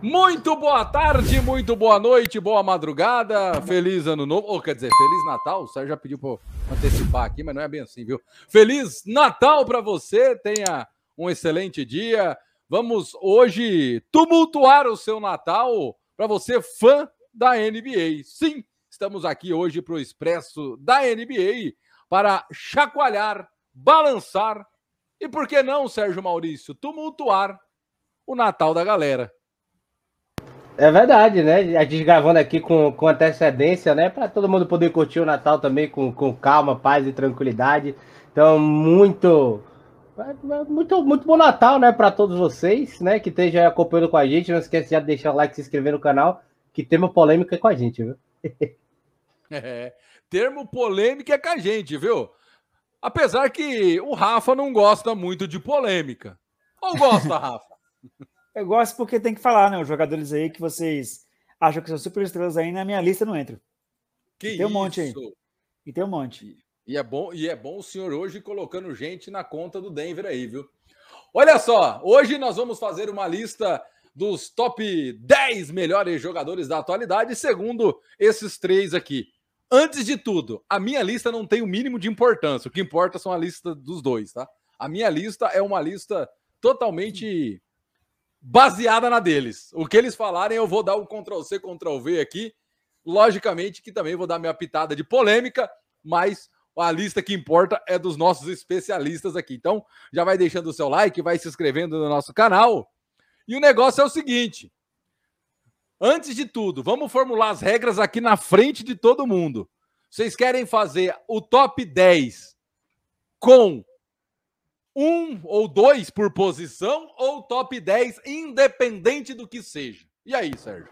Muito boa tarde, muito boa noite, boa madrugada, feliz ano novo, ou quer dizer, feliz Natal. O Sérgio já pediu para antecipar aqui, mas não é bem assim, viu? Feliz Natal para você, tenha um excelente dia. Vamos hoje tumultuar o seu Natal para você, fã da NBA. Sim, estamos aqui hoje para o Expresso da NBA para chacoalhar, balançar e, por que não, Sérgio Maurício, tumultuar o Natal da galera. É verdade, né? A gente gravando aqui com, com antecedência, né? Para todo mundo poder curtir o Natal também com, com calma, paz e tranquilidade. Então, muito, muito, muito bom Natal, né? Para todos vocês, né? Que estejam acompanhando com a gente. Não esqueça de deixar o like, se inscrever no canal, que tema polêmica é com a gente, viu? é, termo polêmica é com a gente, viu? Apesar que o Rafa não gosta muito de polêmica. Ou gosta, Rafa? Eu gosto porque tem que falar, né? Os jogadores aí que vocês acham que são super estrelas aí, na minha lista não entram. Que e tem um isso? monte aí. E tem um monte. E é bom, e é bom o senhor hoje colocando gente na conta do Denver aí, viu? Olha só, hoje nós vamos fazer uma lista dos top 10 melhores jogadores da atualidade, segundo esses três aqui. Antes de tudo, a minha lista não tem o mínimo de importância. O que importa são a lista dos dois, tá? A minha lista é uma lista totalmente baseada na deles. O que eles falarem, eu vou dar o Ctrl C, Ctrl V aqui. Logicamente que também vou dar minha pitada de polêmica, mas a lista que importa é dos nossos especialistas aqui. Então, já vai deixando o seu like, vai se inscrevendo no nosso canal. E o negócio é o seguinte: antes de tudo, vamos formular as regras aqui na frente de todo mundo. Vocês querem fazer o top 10 com um ou dois por posição ou top 10, independente do que seja. E aí, Sérgio?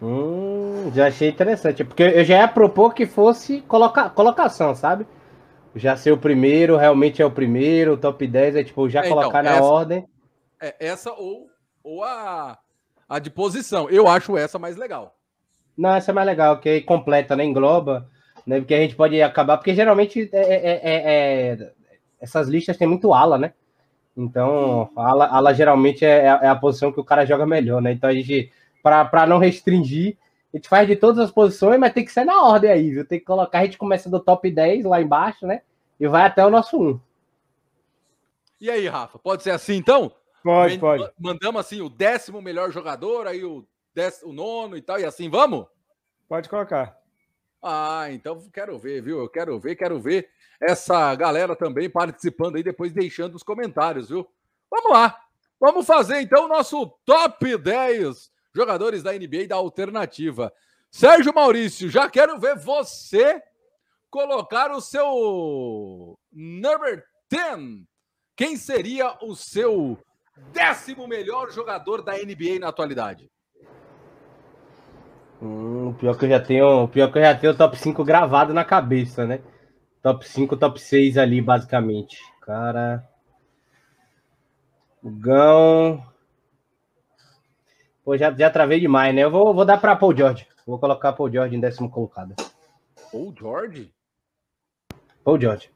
Hum, já achei interessante. Porque eu já ia propor que fosse coloca, colocação, sabe? Já ser o primeiro, realmente é o primeiro, o top 10 é tipo, já é, colocar então, na essa, ordem. É essa ou, ou a, a de posição. Eu acho essa mais legal. Não, essa é mais legal, que completa, né? Engloba, né? Porque a gente pode acabar, porque geralmente é, é, é, é essas listas têm muito ala, né? Então, ala, ala geralmente é, é, a posição que o cara joga melhor, né? Então a gente, para não restringir, a gente faz de todas as posições, mas tem que ser na ordem aí, viu? Tem que colocar, a gente começa do top 10 lá embaixo, né? E vai até o nosso 1. E aí, Rafa, pode ser assim então? Pode, pode. Mandamos assim o décimo melhor jogador, aí o, décimo, o nono e tal, e assim vamos? Pode colocar. Ah, então quero ver, viu? Eu quero ver, quero ver essa galera também participando aí, depois deixando os comentários, viu? Vamos lá. Vamos fazer então o nosso top 10 jogadores da NBA da alternativa. Sérgio Maurício, já quero ver você colocar o seu number 10. Quem seria o seu décimo melhor jogador da NBA na atualidade? Hum, pior que eu já tenho, pior que eu já tenho o top 5 gravado na cabeça, né? Top 5, top 6 ali, basicamente. Cara. O Gão. Pô, já, já travei demais, né? Eu vou, vou dar para Paul George. Vou colocar Paul George em décimo colocado. Paul George? Paul George.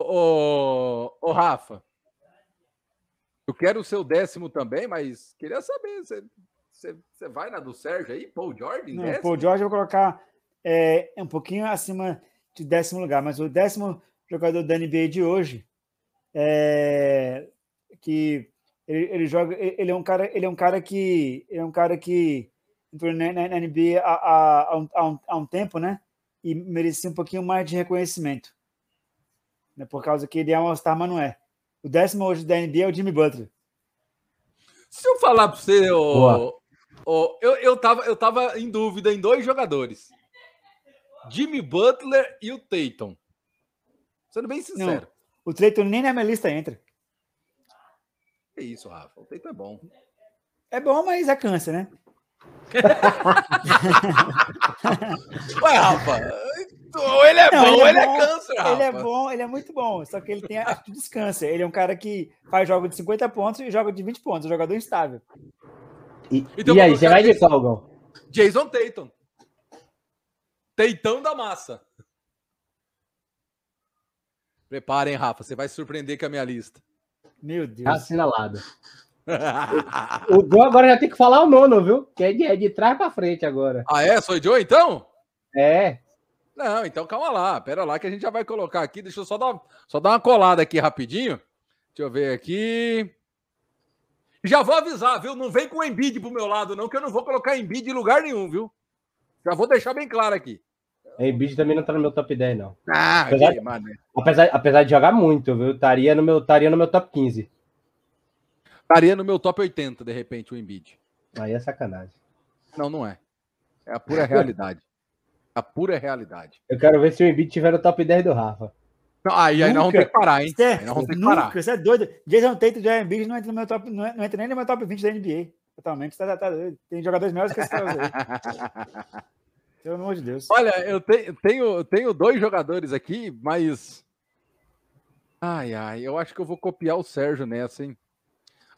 Ô, ô, Rafa, eu quero o seu décimo também, mas queria saber, você você, você vai na do Sérgio aí? Paul George? Não, décimo? Paul George eu vou colocar é, um pouquinho acima de décimo lugar, mas o décimo jogador da NBA de hoje é que ele, ele, joga, ele é um cara, ele é um cara que ele é um cara que entrou na, na, NBA há, há, há, um, há, um, há um tempo, né? E merecia um pouquinho mais de reconhecimento, né? Por causa que ele é um All-Star, mas não é. O décimo hoje da NBA é o Jimmy Butler. Se eu falar para você, ô, Oh, eu, eu, tava, eu tava em dúvida em dois jogadores: Jimmy Butler e o Tatum. Sendo bem sincero. Não, o Tatum nem na minha lista entra. É isso, Rafa. O Tatum é bom. É bom, mas é câncer, né? Ué, Rafa, ou ele é não, bom, ele, é, ele bom, é câncer, Rafa. Ele é bom, ele é muito bom, só que ele tem atitude de câncer. Ele é um cara que faz jogo de 50 pontos e joga de 20 pontos, um jogador instável. E, então, e aí, você vai de qual, Gão? Jason Tatum. Teitão da massa. Preparem, Rafa, você vai se surpreender com a minha lista. Meu Deus. Tá assinalado. O Joe agora já tem que falar o nono, viu? Que é de, é de trás pra frente agora. Ah, é? Sou Joe, então? É. Não, então calma lá. Pera lá que a gente já vai colocar aqui. Deixa eu só dar, só dar uma colada aqui rapidinho. Deixa eu ver aqui. Já vou avisar, viu? Não vem com o Embiid pro meu lado, não, que eu não vou colocar Embiid em lugar nenhum, viu? Já vou deixar bem claro aqui. Embiid também não tá no meu top 10, não. Ah, apesar, que, mano. apesar, apesar de jogar muito, viu? Estaria no meu, estaria no meu top 15. Estaria no meu top 80, de repente, o Embiid. Aí é sacanagem. Não, não é. É a pura realidade. A pura realidade. Eu quero ver se o Embiid tiver no top 10 do Rafa. Não, aí, aí nós vamos ter que parar, hein? Certo. Aí nós vamos ter que Nunca, parar. Você é doido. Jason Tatum de Embiid não entra no meu top, não entra nem no meu top 20 da NBA. Totalmente. Tá, tá, doido. Tem jogadores melhores que esse cara aí. Pelo amor de Deus. Olha, eu te- tenho, tenho dois jogadores aqui, mas. Ai, ai, eu acho que eu vou copiar o Sérgio nessa, hein?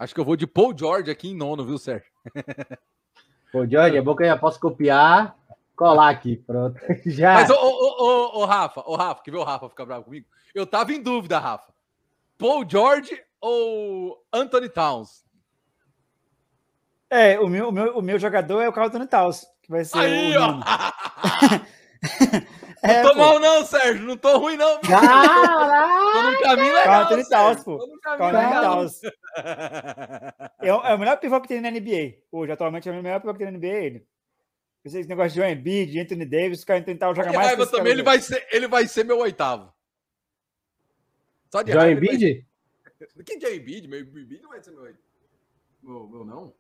Acho que eu vou de Paul George aqui em nono, viu, Sérgio? Pô, Jorge, é bom que eu já posso copiar, colar aqui, pronto. Já. Mas, ô, ô, ô, ô, ô, Rafa, ô, Rafa, que ver o Rafa ficar bravo comigo? Eu tava em dúvida, Rafa. Paul George ou Anthony Towns? É, o meu, o meu, o meu jogador é o Carl Anthony Towns, que vai ser Aí, o ó! É, não tô pô. mal, não, Sérgio. Não tô ruim, não. Tô Caralho! no caminho legal. Anthony Sérgio. Towns, pô. Tô no caminho Carl Anthony legal. Towns. É, o- é o melhor pivô que tem na NBA. Hoje, atualmente, é o melhor pivô que tem na NBA. é Ele. Esse negócio de Joel Embiid, de Anthony Davis, o cara tentar jogar mais. raiva também, ele vai, ser, ele vai ser meu oitavo. Só de vai Embiid? ser- Quem que é Embiid? Meu Embiid não vai ser meu oitavo. Meu, meu não?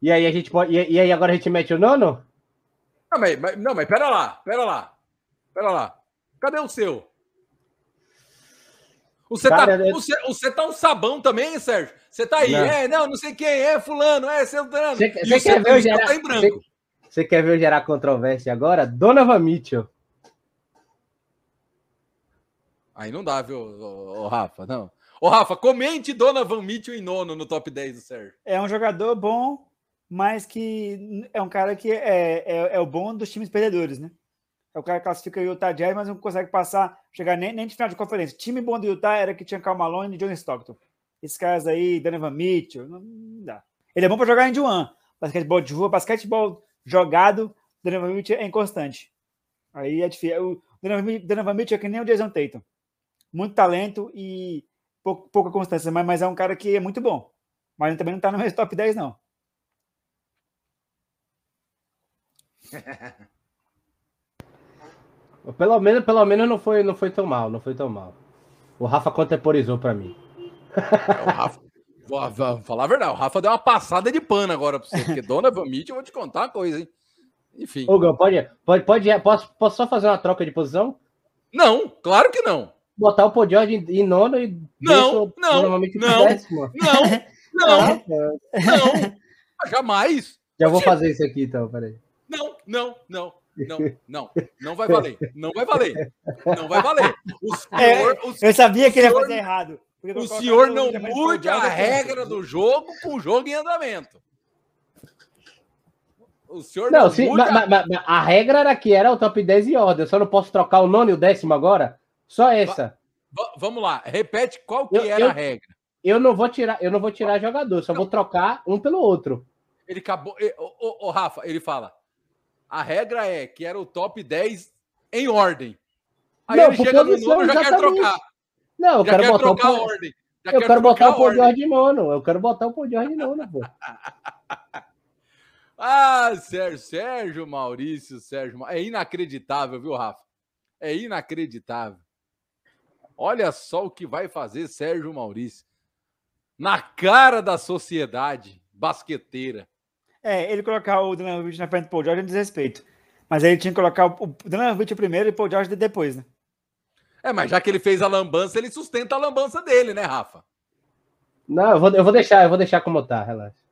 E aí a gente pode. E aí agora a gente mete o nono? Não mas, mas- não, mas pera lá, pera lá. Pera lá. Cadê o seu? Você Cara, tá, eu- você, você tá um sabão também, Sérgio? Você tá aí, Não. é, não, não sei quem, é fulano, é Celtano. Você você o quer ver eu Celtano gerar. tá em branco. Você, você quer ver eu gerar controvérsia agora? Donovan Mitchell. Aí não dá, viu, ô, ô, Rafa, não. Ô, Rafa, comente Donovan Mitchell em nono no top 10 do Sérgio. É um jogador bom, mas que é um cara que é, é, é o bom dos times perdedores, né? É o cara que classifica o Utah Jazz, mas não consegue passar, chegar nem, nem de final de conferência. time bom do Utah era que tinha Karl Malone e John Stockton. Esses caras aí, Donovan Mitchell, não, não dá. Ele é bom para jogar em Juan. Basquetebol de rua, basquetebol jogado, Donovan Mitchell é inconstante. Aí é difícil. O Donovan Donovan Mitchell é que nem o Jason Tatum. Muito talento e pou- pouca constância, mas, mas é um cara que é muito bom. Mas também não tá no top 10, não. Pelo menos, pelo menos não foi, não foi tão mal, não foi tão mal. O Rafa contemporizou pra mim. É, o Rafa, vou, vou falar a verdade, o Rafa deu uma passada de pano agora pra você, porque Donovan Mitchell, eu vou te contar uma coisa, hein? Enfim. Gão, pode, pode, pode, posso, posso só fazer uma troca de posição? Não, claro que não. Botar o George em, em nono e Não, não, não. décimo. Não, não, Ah, não. Jamais. Já vou fazer isso aqui então, peraí. Não, não, não. Não, não, não vai valer. Não vai valer. Não vai valer. O senhor, o Eu sabia que ele ia fazer errado. O senhor não mude a regra do jogo com o jogo em andamento. O senhor não, Não, se, mude ma- a... ma- ma- a regra era que era o top 10 em ordem. Eu só não posso trocar o nono e o décimo agora. Só essa. Va- Vamos lá, repete qual que Eu- era eu- a regra. Eu não vou tirar, eu não vou tirar jogador, só vou trocar um pelo outro. Ele acabou. e- ô, Rafa, ele fala: a regra é que era o top 10 em ordem. Aí Não, ele chega no nono e já quer trocar. Não, eu Já quero quer botar o trocar a Paul, ordem. Já eu quer quero botar a o ordem. George nono. Eu quero botar o Paul George nono, pô. Ah, Sérgio, Sérgio Maurício, Sérgio. É inacreditável, viu, Rafa? É inacreditável. Olha só o que vai fazer Sérgio Maurício. Na cara da sociedade basqueteira. É, ele colocar o Donovan na frente do Paul George é um desrespeito. Mas aí ele tinha que colocar o o Donovan primeiro e o Paul George depois, né? É, mas já que ele fez a lambança, ele sustenta a lambança dele, né, Rafa? Não, eu vou, eu vou deixar, eu vou deixar como tá, relaxa.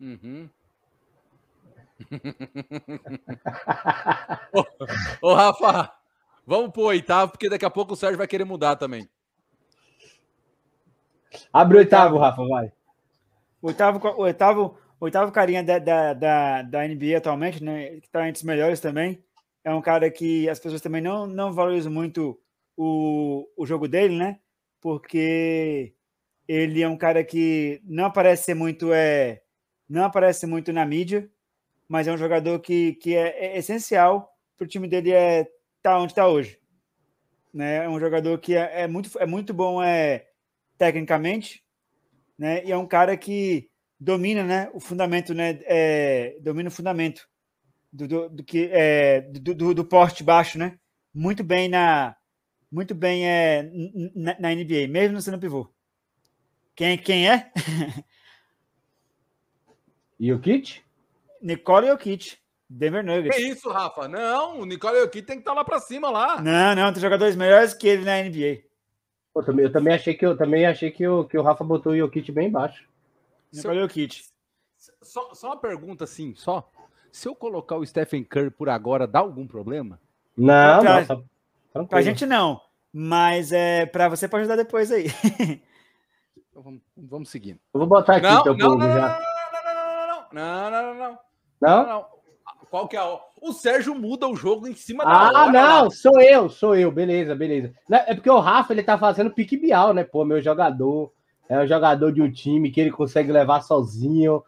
Uhum. ô, ô, Rafa, vamos pro oitavo, porque daqui a pouco o Sérgio vai querer mudar também. Abre o oitavo, Rafa, vai. Oitavo, oitavo, oitavo carinha da, da, da, da NBA atualmente, né? Que tá entre os melhores também, é um cara que as pessoas também não, não valorizam muito o, o jogo dele, né? Porque ele é um cara que não aparece muito é não aparece muito na mídia, mas é um jogador que, que é, é essencial para o time dele é tá onde está hoje. Né? É um jogador que é, é, muito, é muito bom é, tecnicamente, né? E é um cara que domina, né? O fundamento, né? É, domina o fundamento do, do, do que é, do, do, do, porte baixo, né? Muito bem na muito bem é, na, na NBA, mesmo não sendo pivô. Quem, quem é? Jokic? Nicole Jokic, Denver Nuggets. Que isso, Rafa? Não, o Nicole Jokic tem que estar tá lá para cima lá. Não, não, tem jogadores melhores que ele na NBA. Eu também, eu também achei que eu também achei que o, que o Rafa botou o Jokic bem baixo. Nicole Jokic. Só, só uma pergunta assim, só. Se eu colocar o Stephen Curry por agora, dá algum problema? Não, pra, não, tá pra gente não. Mas é para você pode ajudar depois aí. Então vamos, vamos seguindo. Eu vou botar aqui não, teu não, povo não, já. Não, não, não, não, não. Não? Qual que é o... O Sérgio muda o jogo em cima da Ah, hora, não, lá. sou eu, sou eu, beleza, beleza. É porque o Rafa, ele tá fazendo pique bial, né? Pô, meu jogador, é um jogador de um time que ele consegue levar sozinho,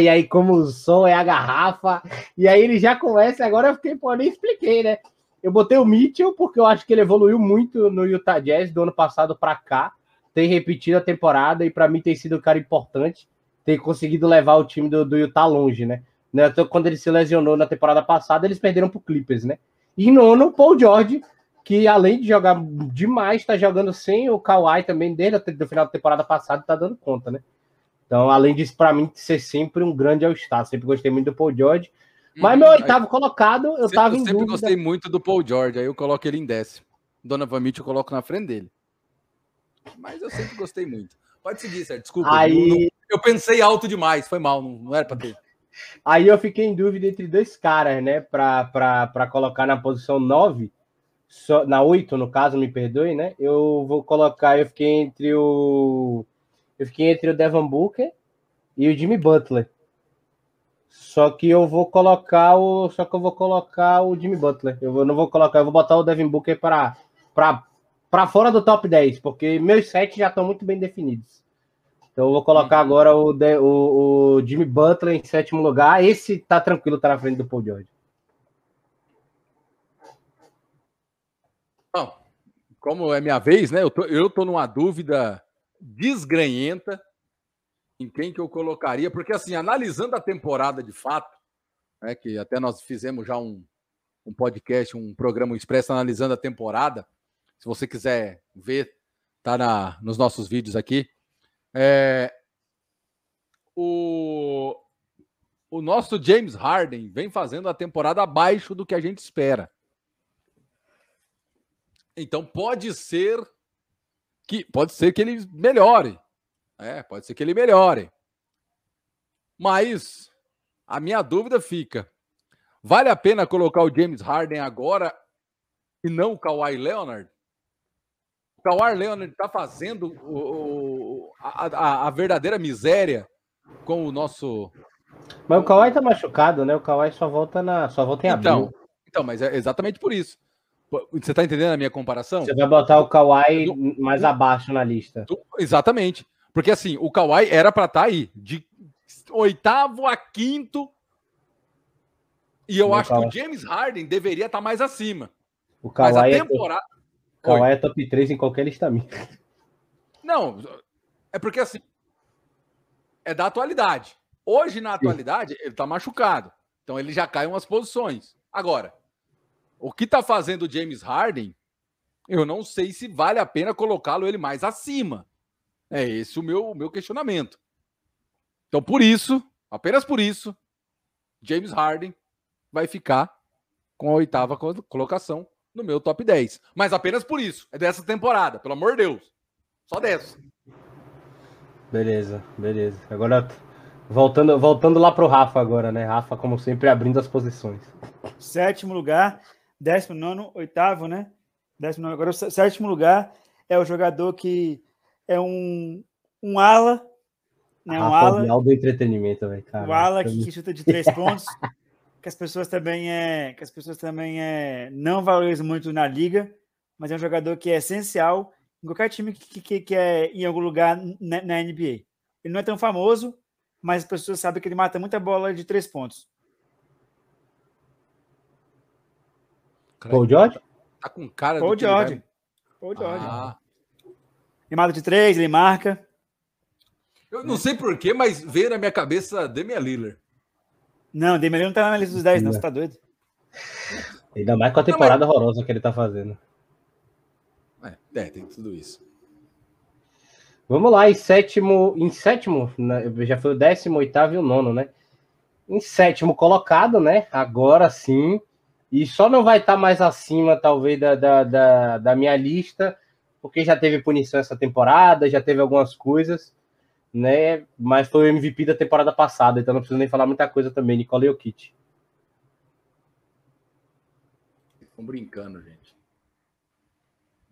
e aí como o som é a garrafa, e aí ele já começa, agora eu fiquei, pô, nem expliquei, né? Eu botei o Mitchell porque eu acho que ele evoluiu muito no Utah Jazz do ano passado para cá, tem repetido a temporada e para mim tem sido um cara importante, tem conseguido levar o time do, do Utah longe, né? Então, quando ele se lesionou na temporada passada, eles perderam pro Clippers, né? E nono, Paul George, que além de jogar demais, está jogando sem o Kawhi também, desde o final da temporada passada, está dando conta, né? Então, além disso, para mim, ser sempre um grande all-star. Sempre gostei muito do Paul George. Mas uhum. meu oitavo colocado, eu estava em dúvida. Eu sempre gostei muito do Paul George, aí eu coloco ele em décimo. Dona Vamit eu coloco na frente dele. Mas eu sempre gostei muito. Pode seguir, certo? Desculpa. Aí... Não, eu pensei alto demais, foi mal, não, não era para ter. Aí eu fiquei em dúvida entre dois caras, né? Para colocar na posição 9, so, na 8, no caso, me perdoe, né? Eu vou colocar, eu fiquei entre o. Eu fiquei entre o Devon Booker e o Jimmy Butler. Só que eu vou colocar o. Só que eu vou colocar o Jimmy Butler. Eu não vou colocar, eu vou botar o Devin Booker para para fora do top 10, porque meus sete já estão muito bem definidos. Então eu vou colocar uhum. agora o, o, o, Jimmy Butler em sétimo lugar. Esse tá tranquilo, tá na frente do Paul George. Bom, como é minha vez, né? Eu tô, eu tô numa dúvida desgranhenta em quem que eu colocaria, porque assim, analisando a temporada de fato, né, que até nós fizemos já um, um podcast, um programa expresso analisando a temporada. Se você quiser ver, tá na, nos nossos vídeos aqui. É, o, o nosso James Harden vem fazendo a temporada abaixo do que a gente espera. Então pode ser que pode ser que ele melhore. É, pode ser que ele melhore. Mas a minha dúvida fica: vale a pena colocar o James Harden agora e não o Kawhi Leonard? Kawhi Leonard está fazendo o, a, a, a, verdadeira miséria com o nosso. Mas o Kawhi está machucado, né? O Kawhi só volta, na, só volta em então, abril. Então, mas é exatamente por isso. Você está entendendo a minha comparação? Você vai botar o Kawhi do, mais do, abaixo na lista. Do, exatamente. Porque assim, o Kawhi era para estar tá aí, de oitavo a quinto. E eu acho Kawhi. que o James Harden deveria estar tá mais acima. O Kawhi mas a temporada. É Kawhi é top 3 em qualquer lista minha. Não, é porque assim. É da atualidade. Hoje, na atualidade, Sim. ele tá machucado. Então ele já cai umas posições. Agora, o que tá fazendo o James Harden, eu não sei se vale a pena colocá-lo ele mais acima. É esse o meu, o meu questionamento. Então, por isso, apenas por isso, James Harden vai ficar com a oitava colocação no meu top 10. Mas apenas por isso. É dessa temporada, pelo amor de Deus. Só dessa. Beleza, beleza. Agora, voltando, voltando lá pro Rafa agora, né? Rafa, como sempre, abrindo as posições. Sétimo lugar, décimo nono, oitavo, né? Décimo nono. Agora, o sétimo lugar é o jogador que é um, um ala, né? Um Rafa ala. do entretenimento, velho. Um ala que, que chuta de três pontos. que as pessoas também é que as pessoas também é, não valorizam muito na liga, mas é um jogador que é essencial em qualquer time que, que, que é em algum lugar na, na NBA. Ele não é tão famoso, mas as pessoas sabem que ele mata muita bola de três pontos. Paul George? Tá com cara Paul do George. vai- Paul George. Ah, Ele mata de três, ele marca. eu não sei porquê, mas veio na minha cabeça Damian Lillard. Não, Damian Lillard não tá na lista dos 10, não. Você tá doido? Ainda mais com a temporada horrorosa que ele tá fazendo. É, é, tem tudo isso. Vamos lá, em sétimo, em sétimo, já foi o décimo, oitavo e o nono, né? Em sétimo colocado, né? Agora sim. E só não vai estar mais acima, talvez, da, da, da, da minha lista, porque já teve punição essa temporada, já teve algumas coisas, né? Mas foi o MVP da temporada passada, então não preciso nem falar muita coisa também, Nicole Jokic. Estão brincando, gente.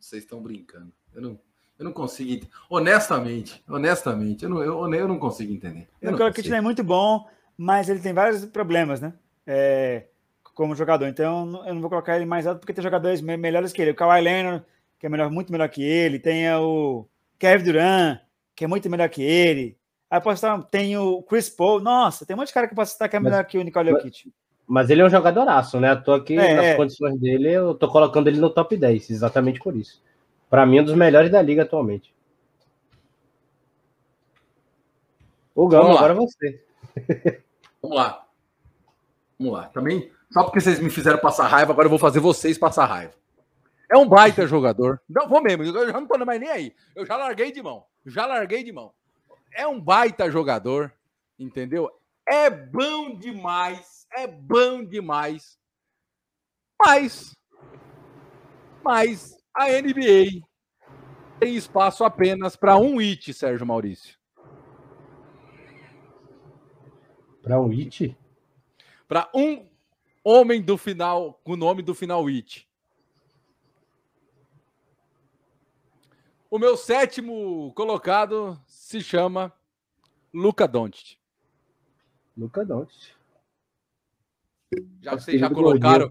Vocês estão brincando. Eu não, eu não consigo. ent- Honestamente, honestamente, eu não, eu, eu não consigo entender. Eu O não Nicole Kit consigo. não é muito bom, mas ele tem vários problemas, né? É, como jogador. Então, eu não- vou colocar ele mais alto porque tem jogadores me- melhores que ele. O Kawhi Leonard, que é melhor, muito melhor que ele. Tem o Kevin Durant, que é muito melhor que ele. Aí posso estar, tem o Chris Paul. Nossa, tem um monte de cara que eu posso citar que é Mas- melhor que o Nicole mas- Jokic. Mas ele é um jogadoraço, né? Tô aqui É, nas é. condições dele, eu tô colocando ele no top 10, exatamente por isso. Pra mim, é um dos melhores da liga atualmente. O Gama, Vamos lá. agora é você. Vamos lá. Vamos lá. Também, só porque vocês me fizeram passar raiva, agora eu vou fazer vocês passar raiva. É um baita jogador. Não, vou mesmo, eu já não tô mais nem aí. Eu já larguei de mão. Já larguei de mão. É um baita jogador, entendeu? É bom demais. É bom demais. Mas, mas a NBA tem espaço apenas para um it, Sérgio Maurício. Pra um hit? para um homem do final, com o nome do final It. O meu sétimo colocado se chama Luca Doncic. Luca Doncic. Já vocês já colocaram,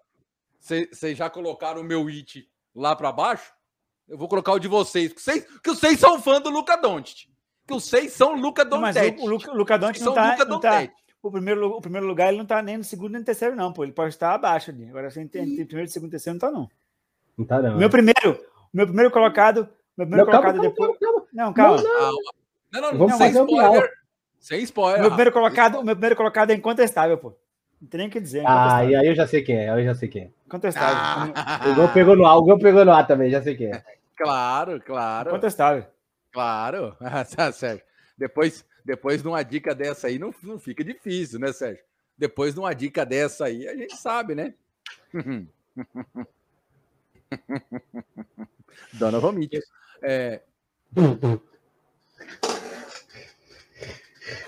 vocês já colocaram o meu It lá para baixo, eu vou colocar o de vocês, que vocês, que vocês são fã do Luca Doncic. Que vocês são Luca Não, mas Doncic. o, o Luca, o Luca Doncic não tá, Luca não tá- Doncic. o, primeiro, o primeiro lugar ele não tá nem no segundo nem no terceiro, não, pô. Ele pode estar abaixo ali. Agora, assim, tem, tem primeiro, segundo, terceiro, não tá, não. Não tá, não. Meu primeiro, o meu primeiro colocado, meu primeiro Não, calma, colocado calma, depois. calma, calma. Não, calma. Não, Calma. Não, não, não, Vamos sem fazer o spoiler. final. Sem O spoiler. meu primeiro colocado, o meu primeiro colocado é incontestável, pô. Não tem nem o que dizer. é Ah, e aí eu já sei quem é, aí eu já sei quem é. Incontestável. Ah, O Gol pegou no ar, o Gol pegou no ar também, já sei quem é. Claro, claro. Incontestável. Claro, tá, Sérgio. Depois, depois de uma dica dessa aí, não, não fica difícil, né, Sérgio? Depois de uma dica dessa aí, a gente sabe, né? Donovan Mitchell. É,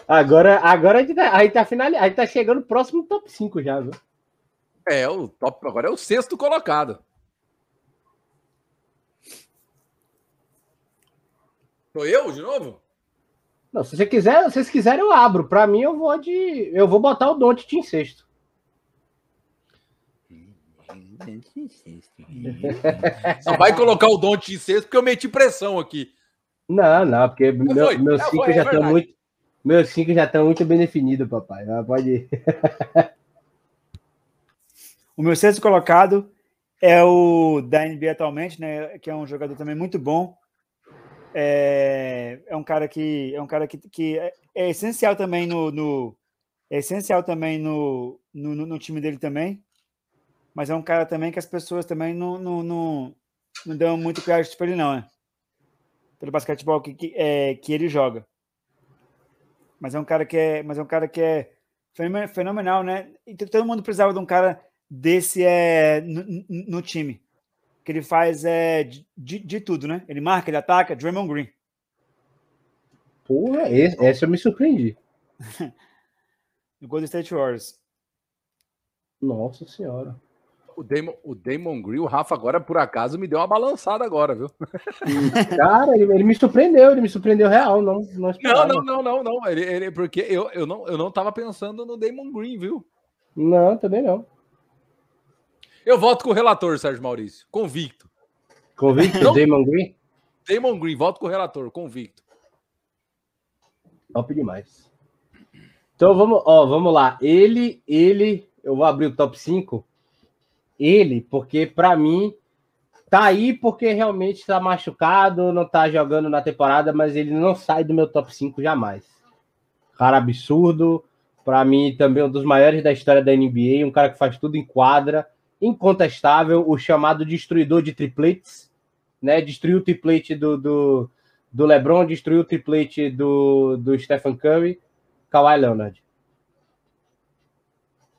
Agora, agora a gente tá, a gente tá, finali- a gente tá chegando próximo do top 5 já, viu? é o top, agora é o sexto colocado. Sou eu de novo? Não, se você quiser, se vocês quiserem, eu abro. Pra mim, eu vou de. Eu vou botar o Doncic em sexto. Só vai colocar o Don't em sexto porque eu meti pressão aqui. Não, não, porque meu- meus é, cinco é já estão verdade. muito. Meus cinco já estão muito bem definidos, papai. Ah, Pode ir. O meu sexto colocado é o da NBA atualmente, né? Que é um jogador também muito bom. É, é um cara que é um cara que, que é, é essencial também no, no- é essencial também no, no, no- time dele também. Mas é um cara também que as pessoas também não, não, não, não dão muito crédito para ele, não, né? Pelo basquetebol que, que, é, que ele joga. Mas é um cara que é, mas é um cara que é fenomen- fenomenal, né? E t- todo mundo precisava de um cara desse é, no, no- time. Que ele faz é, de, de- de tudo, né? Ele marca, ele ataca, Draymond Green. Porra, esse, essa eu me surpreendi. No Golden State Warriors. Nossa senhora. O Damon, o Damon Green, o Rafa agora, por acaso, me deu uma balançada agora, viu? Cara, ele, ele me surpreendeu, ele me surpreendeu real. Não, não, Não, não, não, não, não. Ele, ele- porque eu, eu, não, eu não tava pensando no Damon Green, viu? Não, também não. Eu voto com o relator, Sérgio Maurício. Convicto. Convicto, não, Damon Green? Damon Green, voto com o relator, convicto. Top demais. Então vamos, ó, vamos lá. Ele, ele, eu vou abrir o top 5. Ele, porque para mim tá aí porque realmente está machucado, não tá jogando na temporada, mas ele não sai do meu top 5 jamais. Cara absurdo, para mim também um dos maiores da história da NBA, um cara que faz tudo em quadra, incontestável, o chamado destruidor de tripletes, né? Destruiu o triplete do, do, do LeBron, destruiu o triplete do, do Stephen Curry, Kawhi Leonard.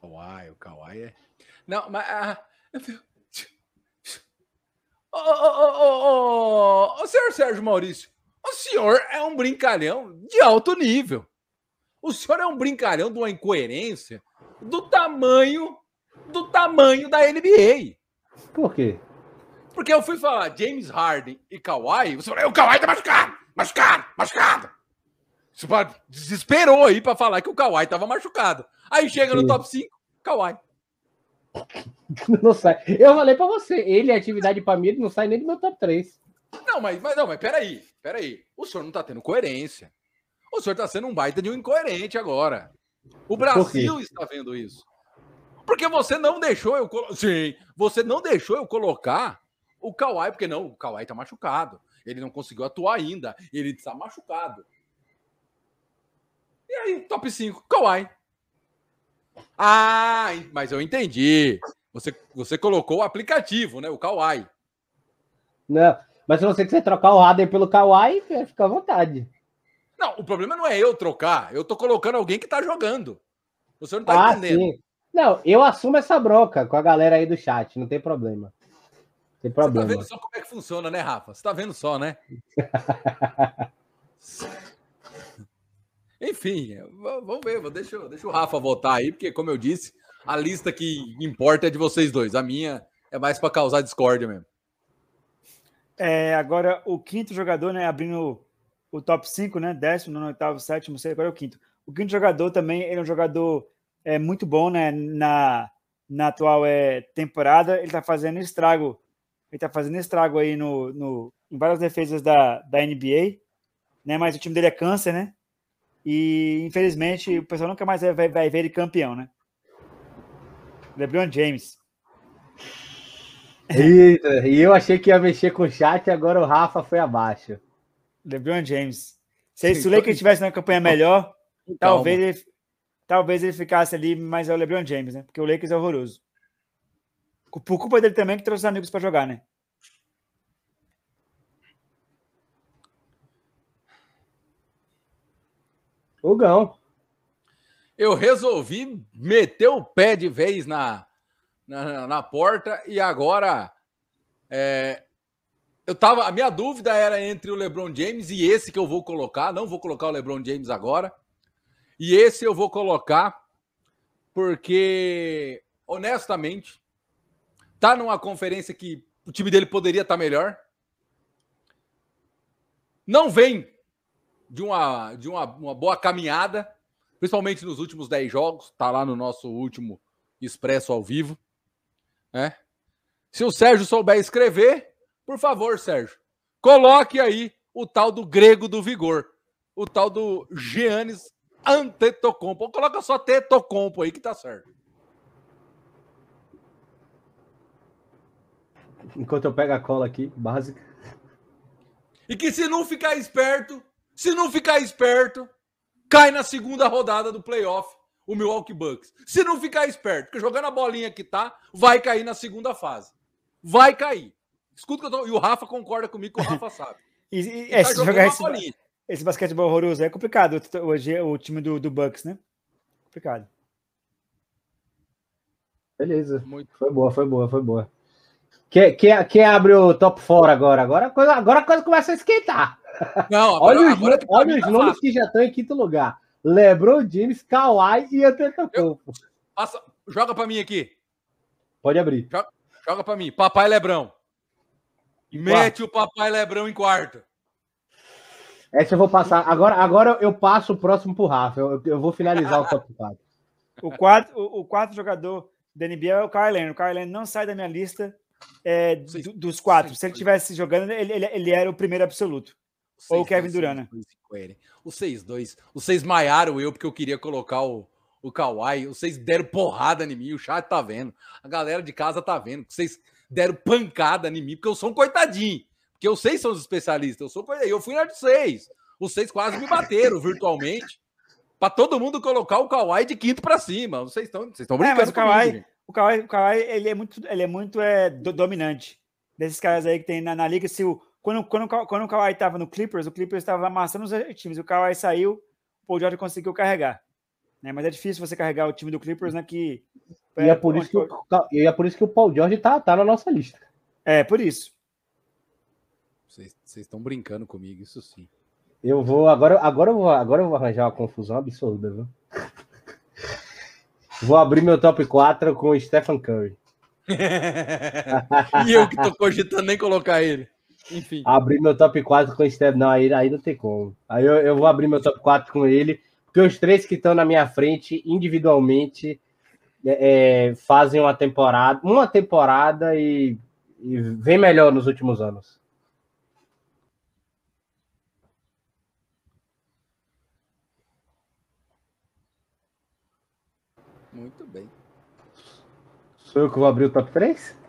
Kawhi, o Kawhi é... Não, mas... Ah, Ô, senhor Sérgio Maurício, o senhor é um brincalhão de alto nível. O senhor é um brincalhão de uma incoerência do tamanho do tamanho da NBA. Por quê? Porque eu fui falar James Harden e Kawhi, você falou, o Kawhi tá machucado, machucado, machucado. Você desesperou aí para falar que o Kawhi tava machucado. Aí chega no top 5, Kawhi. Não sai. Eu falei para você, ele é atividade para mim, ele não sai nem do meu top 3. Não, mas, mas não, mas peraí, peraí. O senhor não tá tendo coerência. O senhor tá sendo um baita de um incoerente agora. O Brasil está vendo isso. Porque você não deixou eu colocar. Sim, você não deixou eu colocar o Kawhi, porque não, o Kawhi tá machucado. Ele não conseguiu atuar ainda. Ele está machucado. E aí, top 5, Kawhi. Ah, mas eu entendi. Você, você colocou o aplicativo, né? O Kawaii. Não, mas se você quiser trocar o Harden pelo Kawaii, fica à vontade. Não, o problema não é eu trocar. Eu tô colocando alguém que tá jogando. Você não tá ah, entendendo. Sim. Não, eu assumo essa bronca com a galera aí do chat, não tem problema. Não tem problema. Você tá vendo só como é que funciona, né, Rafa? Você tá vendo só, né? Enfim, vamos ver. Deixa, deixa o Rafa votar aí, porque, como eu disse, a lista que importa é de vocês dois. A minha é mais para causar discórdia mesmo. É, agora, o quinto jogador, né, abrindo o top 5, né, décimo, no oitavo, sétimo, sei agora é o quinto. O quinto jogador também, ele é um jogador é, muito bom, né, na, na atual é, temporada. Ele tá fazendo estrago, ele tá fazendo estrago aí no, no, em várias defesas da, da NBA, né, mas o time dele é câncer, né, e, infelizmente, o pessoal nunca mais vai, vai ver ele campeão, né? LeBron James. Eita, e eu achei que ia mexer com o chat, agora o Rafa foi abaixo. LeBron James. Se, se o Lakers tivesse uma campanha melhor, talvez ele, talvez ele ficasse ali, mas é o LeBron James, né? Porque o Lakers é horroroso. Por culpa dele também que trouxe os amigos para jogar, né? Fogão. Eu resolvi meter o pé de vez na, na, na porta e agora é, eu tava. A minha dúvida era entre o LeBron James e esse que eu vou colocar. Não vou colocar o LeBron James agora. E esse eu vou colocar porque, honestamente, tá numa conferência que o time dele poderia estar tá melhor. Não vem de uma, de uma, uma boa caminhada, principalmente nos últimos 10 jogos. Tá lá no nosso último Expresso ao vivo. Né? Se o Sérgio souber escrever, por favor, Sérgio, coloque aí o tal do grego do vigor, o tal do Giannis Antetokounmpo. Coloca só Tetocompo aí que tá certo. Enquanto eu pego a cola aqui, básica. E que se não ficar esperto, se não ficar esperto, cai na segunda rodada do playoff o Milwaukee Bucks. Se não ficar esperto, porque jogando a bolinha que tá, vai cair na segunda fase. Vai cair. Escuta que eu tô... E o Rafa concorda comigo que o Rafa sabe. e, e, é, tá jogar esse, esse basquetebol horroroso é complicado hoje, o time do, do Bucks, né? Complicado. Beleza. Muito. Foi boa, foi boa, foi boa. Quem, quem, quem abre o top 4 agora? Agora agora a coisa começa a esquentar. Não, agora, olha os, agora olha os tá nomes que já estão em quinto lugar. LeBron James, Kawhi e Antetokounmpo. Passa, joga para mim aqui. Pode abrir. Joga, joga para mim. Papai Lebrão. Mete o Papai Lebrão em quarto. Essa eu vou passar. Agora, agora eu passo o próximo pro Rafa. Eu, eu vou finalizar o top 4. O quarto, o, o quarto jogador da NBA é o Kyle Leonard. O Kyle Leonard não sai da minha lista é, do, dos quatro. Se ele estivesse jogando, ele, ele, ele, era o primeiro absoluto. Ou o Kevin Durant. O 6-2. Vocês maiaram eu porque eu queria colocar o, o Kawhi. Vocês deram porrada em mim. O chat tá vendo. A galera de casa tá vendo. Vocês deram pancada em mim porque eu sou um coitadinho. Porque eu sei são os especialistas. Eu sou Eu fui na de vocês. Os seis quase me bateram virtualmente. Para todo mundo colocar o Kawhi de quinto para cima. Vocês estão vocês estão brincando é, mas o Kawhi, comigo, o Kawhi, o Kawhi, ele é muito, ele é muito é, do, dominante. Desses caras aí que tem na, na liga, se o, quando, quando, quando o Kawhi estava no Clippers, o Clippers estava amassando os times. O Kawhi saiu, o Paul George conseguiu carregar. Né? Mas é difícil você carregar o time do Clippers, né? Que, e, é, é por isso que o, e é por isso que o Paul George tá, tá na nossa lista. É, por isso. Vocês estão brincando comigo, isso sim. Eu vou agora, agora eu vou, agora eu vou arranjar uma confusão absurda, viu? Vou abrir meu top 4 com o Stephen Curry. e eu que tô cogitando nem colocar ele. Enfim. Abrir meu top 4 com o Stephen. Não, aí, aí não tem como. Aí eu, eu vou abrir meu top 4 com ele, porque os três que estão na minha frente, individualmente, é, é, fazem uma temporada, uma temporada e, e vem melhor nos últimos anos. Muito bem. Sou eu que vou abrir o top 3?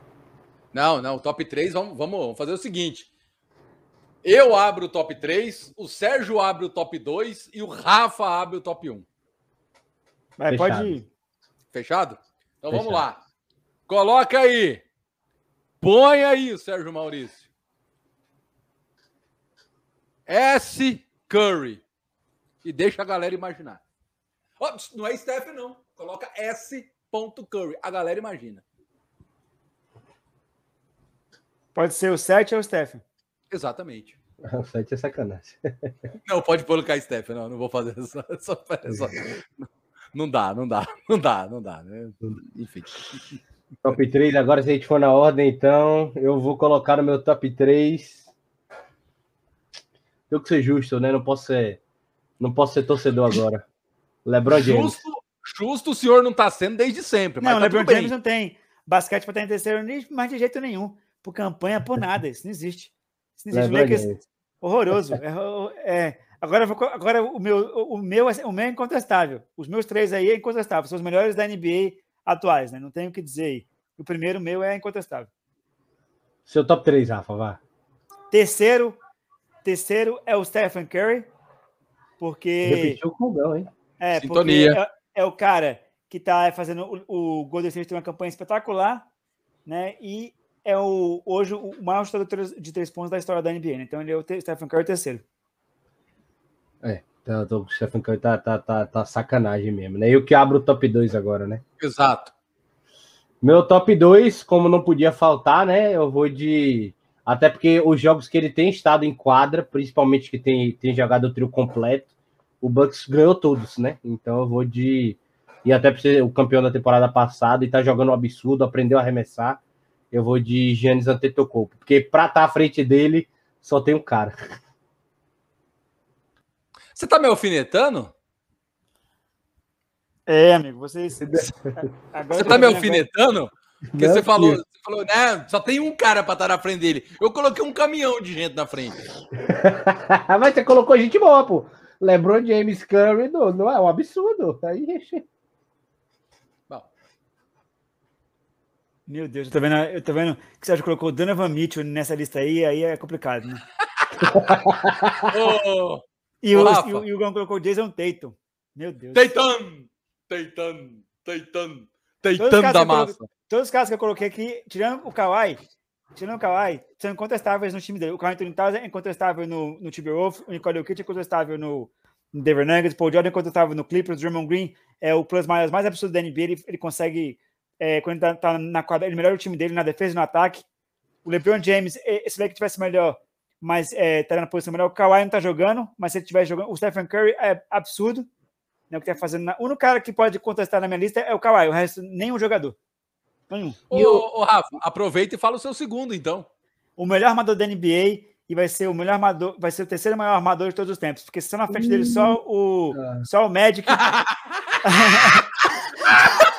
Não, não, top 3, vamos, vamos fazer o seguinte. Eu abro o top 3, o Sérgio abre o top 2 e o Rafa abre o top 1. Vai, pode ir. Fechado? Então Fechado. vamos lá. Coloca aí. Põe aí, Sérgio Maurício. S. Curry. E deixa a galera imaginar. Oh, não é Steph, não. Coloca S. Curry. A galera imagina. Pode ser o 7 ou o Steph. Exatamente. O 7 é sacanagem. Não, pode colocar Steph. Não, não vou fazer só, só, só. Não dá, não dá, não dá, não dá. Né? Enfim. Top 3, agora se a gente for na ordem, então, eu vou colocar no meu top 3. Tenho que ser justo, né? Não posso ser, não posso ser torcedor agora. LeBron James. Justo, Justo o senhor não está sendo desde sempre. Mas não, tá LeBron James não tem basquete para estar em terceiro, mas de jeito nenhum. Por campanha, por nada. Isso não existe. Isso não existe. Lakers, horroroso. É, é, agora, agora o, meu, o, meu, o meu é incontestável. Os meus três aí é incontestável. São os melhores da NBA atuais, né? Não tenho o que dizer aí. O primeiro meu é incontestável. Seu top 3, Rafa, vá. Terceiro, terceiro é o Stephen Curry, porque. Repetiu com o Bel, hein? É, Sintonia. Porque é o cara que está fazendo o, o Golden State tem uma campanha espetacular, né? E é o hoje o maior chutador de três pontos da história da NBA. Né? Então ele é o Stephen Curry terceiro. É, tá, o Stephen Curry tá, tá, tá, tá sacanagem mesmo, né? E o que abre o top 2 agora, né? Exato. Meu top 2, como não podia faltar, né? Eu vou de. Até porque os jogos que ele tem estado em quadra, principalmente que tem, tem jogado o trio completo, o Bucks ganhou todos, né? Então eu vou de. E até por ser o campeão da temporada passada e tá jogando um absurdo, aprendeu a arremessar. Eu vou de Giannis Antetokounmpo, porque para estar tá à frente dele só tem um cara. Você tá me alfinetando? É, amigo, vocês. Agora você tá me alfinetando? Porque você falou, você falou, né? Só tem um cara para estar na frente dele. Eu coloquei um caminhão de gente na frente. Mas você colocou gente boa, pô. LeBron James Curry não, não é um absurdo. Aí. Meu Deus, eu tô vendo, eu tô vendo que você já colocou Donovan Mitchell nessa lista aí, aí é complicado, né? oh, e, o, e, o, e o Gão colocou Jason Tatum. Meu Deus. Tatum! Tatum! Tatum! Tatum da massa. Coloquei, todos os casos que eu coloquei aqui, tirando o Kawhi, tirando o Kawhi, são incontestáveis no time dele. O Kawhi Anthony Towns é incontestável no, no Timberwolves, o Nicole Jokic é incontestável no, no Denver Nuggets, Paul Jordan é incontestável no Clippers, o Draymond Green é o plus mais, mais absurdo da NBA, ele, ele consegue, é, quando ele tá, tá, na quadra, ele melhora o time dele na defesa e no ataque. O LeBron James, se ele tivesse melhor, mas é, tá na posição melhor, o Kawhi não tá jogando, mas se ele estiver jogando, o Stephen Curry é absurdo, né, o que tá fazendo. Na, o único cara que pode contestar na minha lista é o Kawhi, o resto, nenhum jogador. Nenhum. Ô, o... ô, Rafa, aproveita e fala o seu segundo, então o melhor armador da NBA e vai ser o melhor armador, vai ser o terceiro maior armador de todos os tempos, porque se na frente dele só o, só o Magic.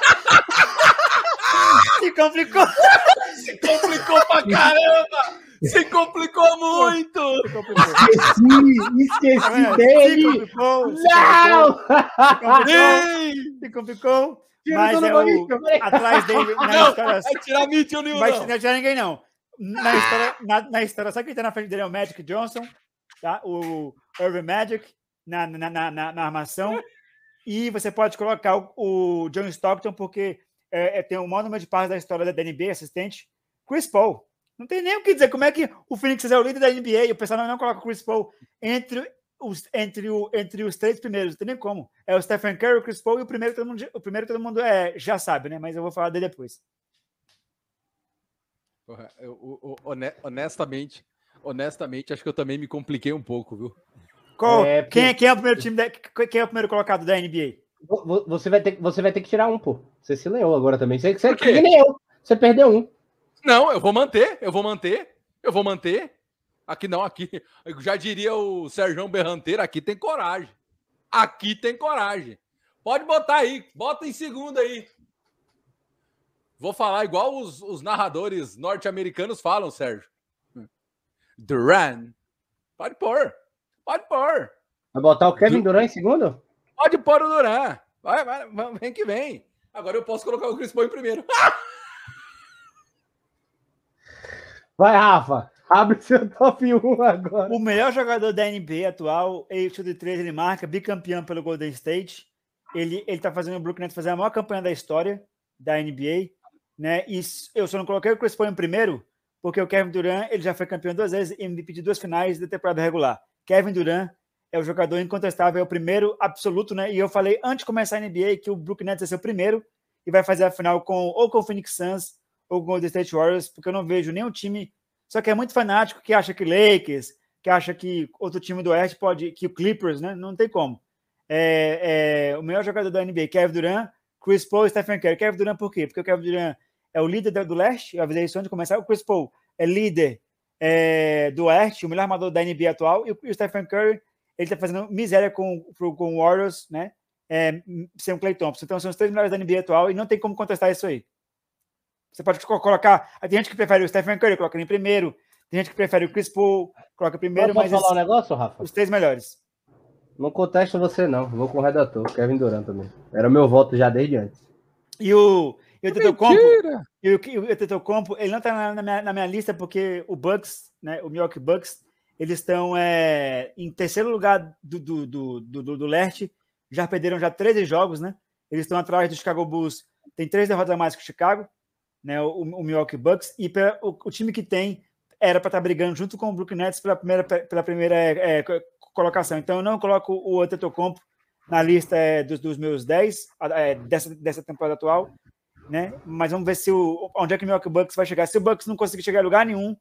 Se complicou. Se complicou pra caramba! Se complicou muito! Se complicou. Esqueci, esqueci dele! Se complicou. Se Não! complicou. Se complicou. Mas é o, atrás dele, na Não, história, vai tirar Mitchell Nil, vai não. tirar ninguém, não. Na história, na, na história, sabe quem tá na frente dele é o Magic Johnson, tá? o Irving Magic na, na, na, na- na armação. E você pode colocar o, o John Stockton, porque é, é- tem o maior número de passes da história da NBA, assistente, Chris Paul. Não tem nem o que dizer. Como é que o Phoenix é o líder da NBA e o pessoal não, não coloca o Chris Paul entre os, entre, o, entre os três primeiros? Não tem nem como. É o Stephen Curry, o Chris Paul e o primeiro todo mundo, o primeiro todo mundo é, já sabe, né? Mas eu vou falar dele depois. Porra, eu- eu- eu- hone- honestamente, honestamente, acho que eu também me compliquei um pouco, viu? Qual, É, quem, é- quem é o primeiro time da, quem é o primeiro colocado da NBA? Vo- vo- Você vai, ter, você vai ter que tirar um, pô. Você se leou agora também. Você, você que nem eu. Você perdeu um. Não, eu vou manter, eu vou manter, eu vou manter. Aqui não, aqui. Eu já diria o Sérgio Berranteiro, aqui tem coragem. Aqui tem coragem. Pode botar aí, bota em segundo aí. Vou falar igual os, os narradores norte-americanos falam, Sérgio. Duran. Pode pôr. Pode pôr. Vai botar o Kevin Durant em segundo? Pode pôr o Duran. Vai, vai, vem que vem. Agora eu posso colocar o Chris Paul em primeiro. Vai, Rafa. Abre seu top 1 agora. O melhor jogador da NBA atual, ele de 3, ele marca, bicampeão pelo Golden State. Ele, ele tá fazendo o Brooklyn Nets fazer a maior campanha da história da NBA, né? E eu só não coloquei o Chris Paul em primeiro, porque o Kevin Durant, ele já foi campeão duas vezes, MVP de duas finais da temporada regular. Kevin Durant é o jogador incontestável, é o primeiro absoluto, né? E eu falei antes de começar a NBA que o Brooklyn Nets ser o primeiro e vai fazer a final com ou com o Phoenix Suns ou com o Golden State Warriors, porque eu não vejo nenhum time só que é muito fanático que acha que Lakers, que acha que outro time do Oeste pode, que o Clippers, né? Não tem como. É, é, o melhor jogador da NBA, Kevin Durant, Chris Paul e Stephen Curry. Kevin Durant por quê? Porque o Kevin Durant é o líder do- Leste, eu avisei isso antes de começar. O Chris Paul é líder é, do Oeste, o melhor armador da NBA atual, e o Stephen Curry, ele tá fazendo miséria com, pro- com o Warriors, né? É, sem o Clay Thompson. Então são os três melhores da NBA atual e não tem como contestar isso aí. Você pode co- colocar. Tem gente que prefere o Stephen Curry, coloca ele em primeiro. Tem gente que prefere o Chris Paul, coloca em primeiro, Posso mas falar um esses- negócio, Rafa? os três melhores. Não contesto você, não. Vou com o redator, Kevin Durant também. Era o meu voto já desde antes. E o, e o Tetocompo, e o, e o Tetocompo, ele não está na, na minha, na minha lista porque o Bucks, né, o Milwaukee Bucks, eles estão é, em terceiro lugar do, do, do, do, do- leste, já perderam já 13 jogos, né? Eles estão atrás do Chicago Bulls, tem três derrotas a mais que o Chicago, né? O, o Milwaukee Bucks, e pela- o, o time que tem era para estar brigando junto com o Brooklyn Nets pela primeira, pela primeira é, co- colocação. Então eu não coloco o Tetocompo na lista é, dos, dos meus 10 é, dessa, dessa temporada atual, né? Mas vamos ver se o, onde é que o Milwaukee Bucks vai chegar. Se o Bucks não conseguir chegar em lugar nenhum,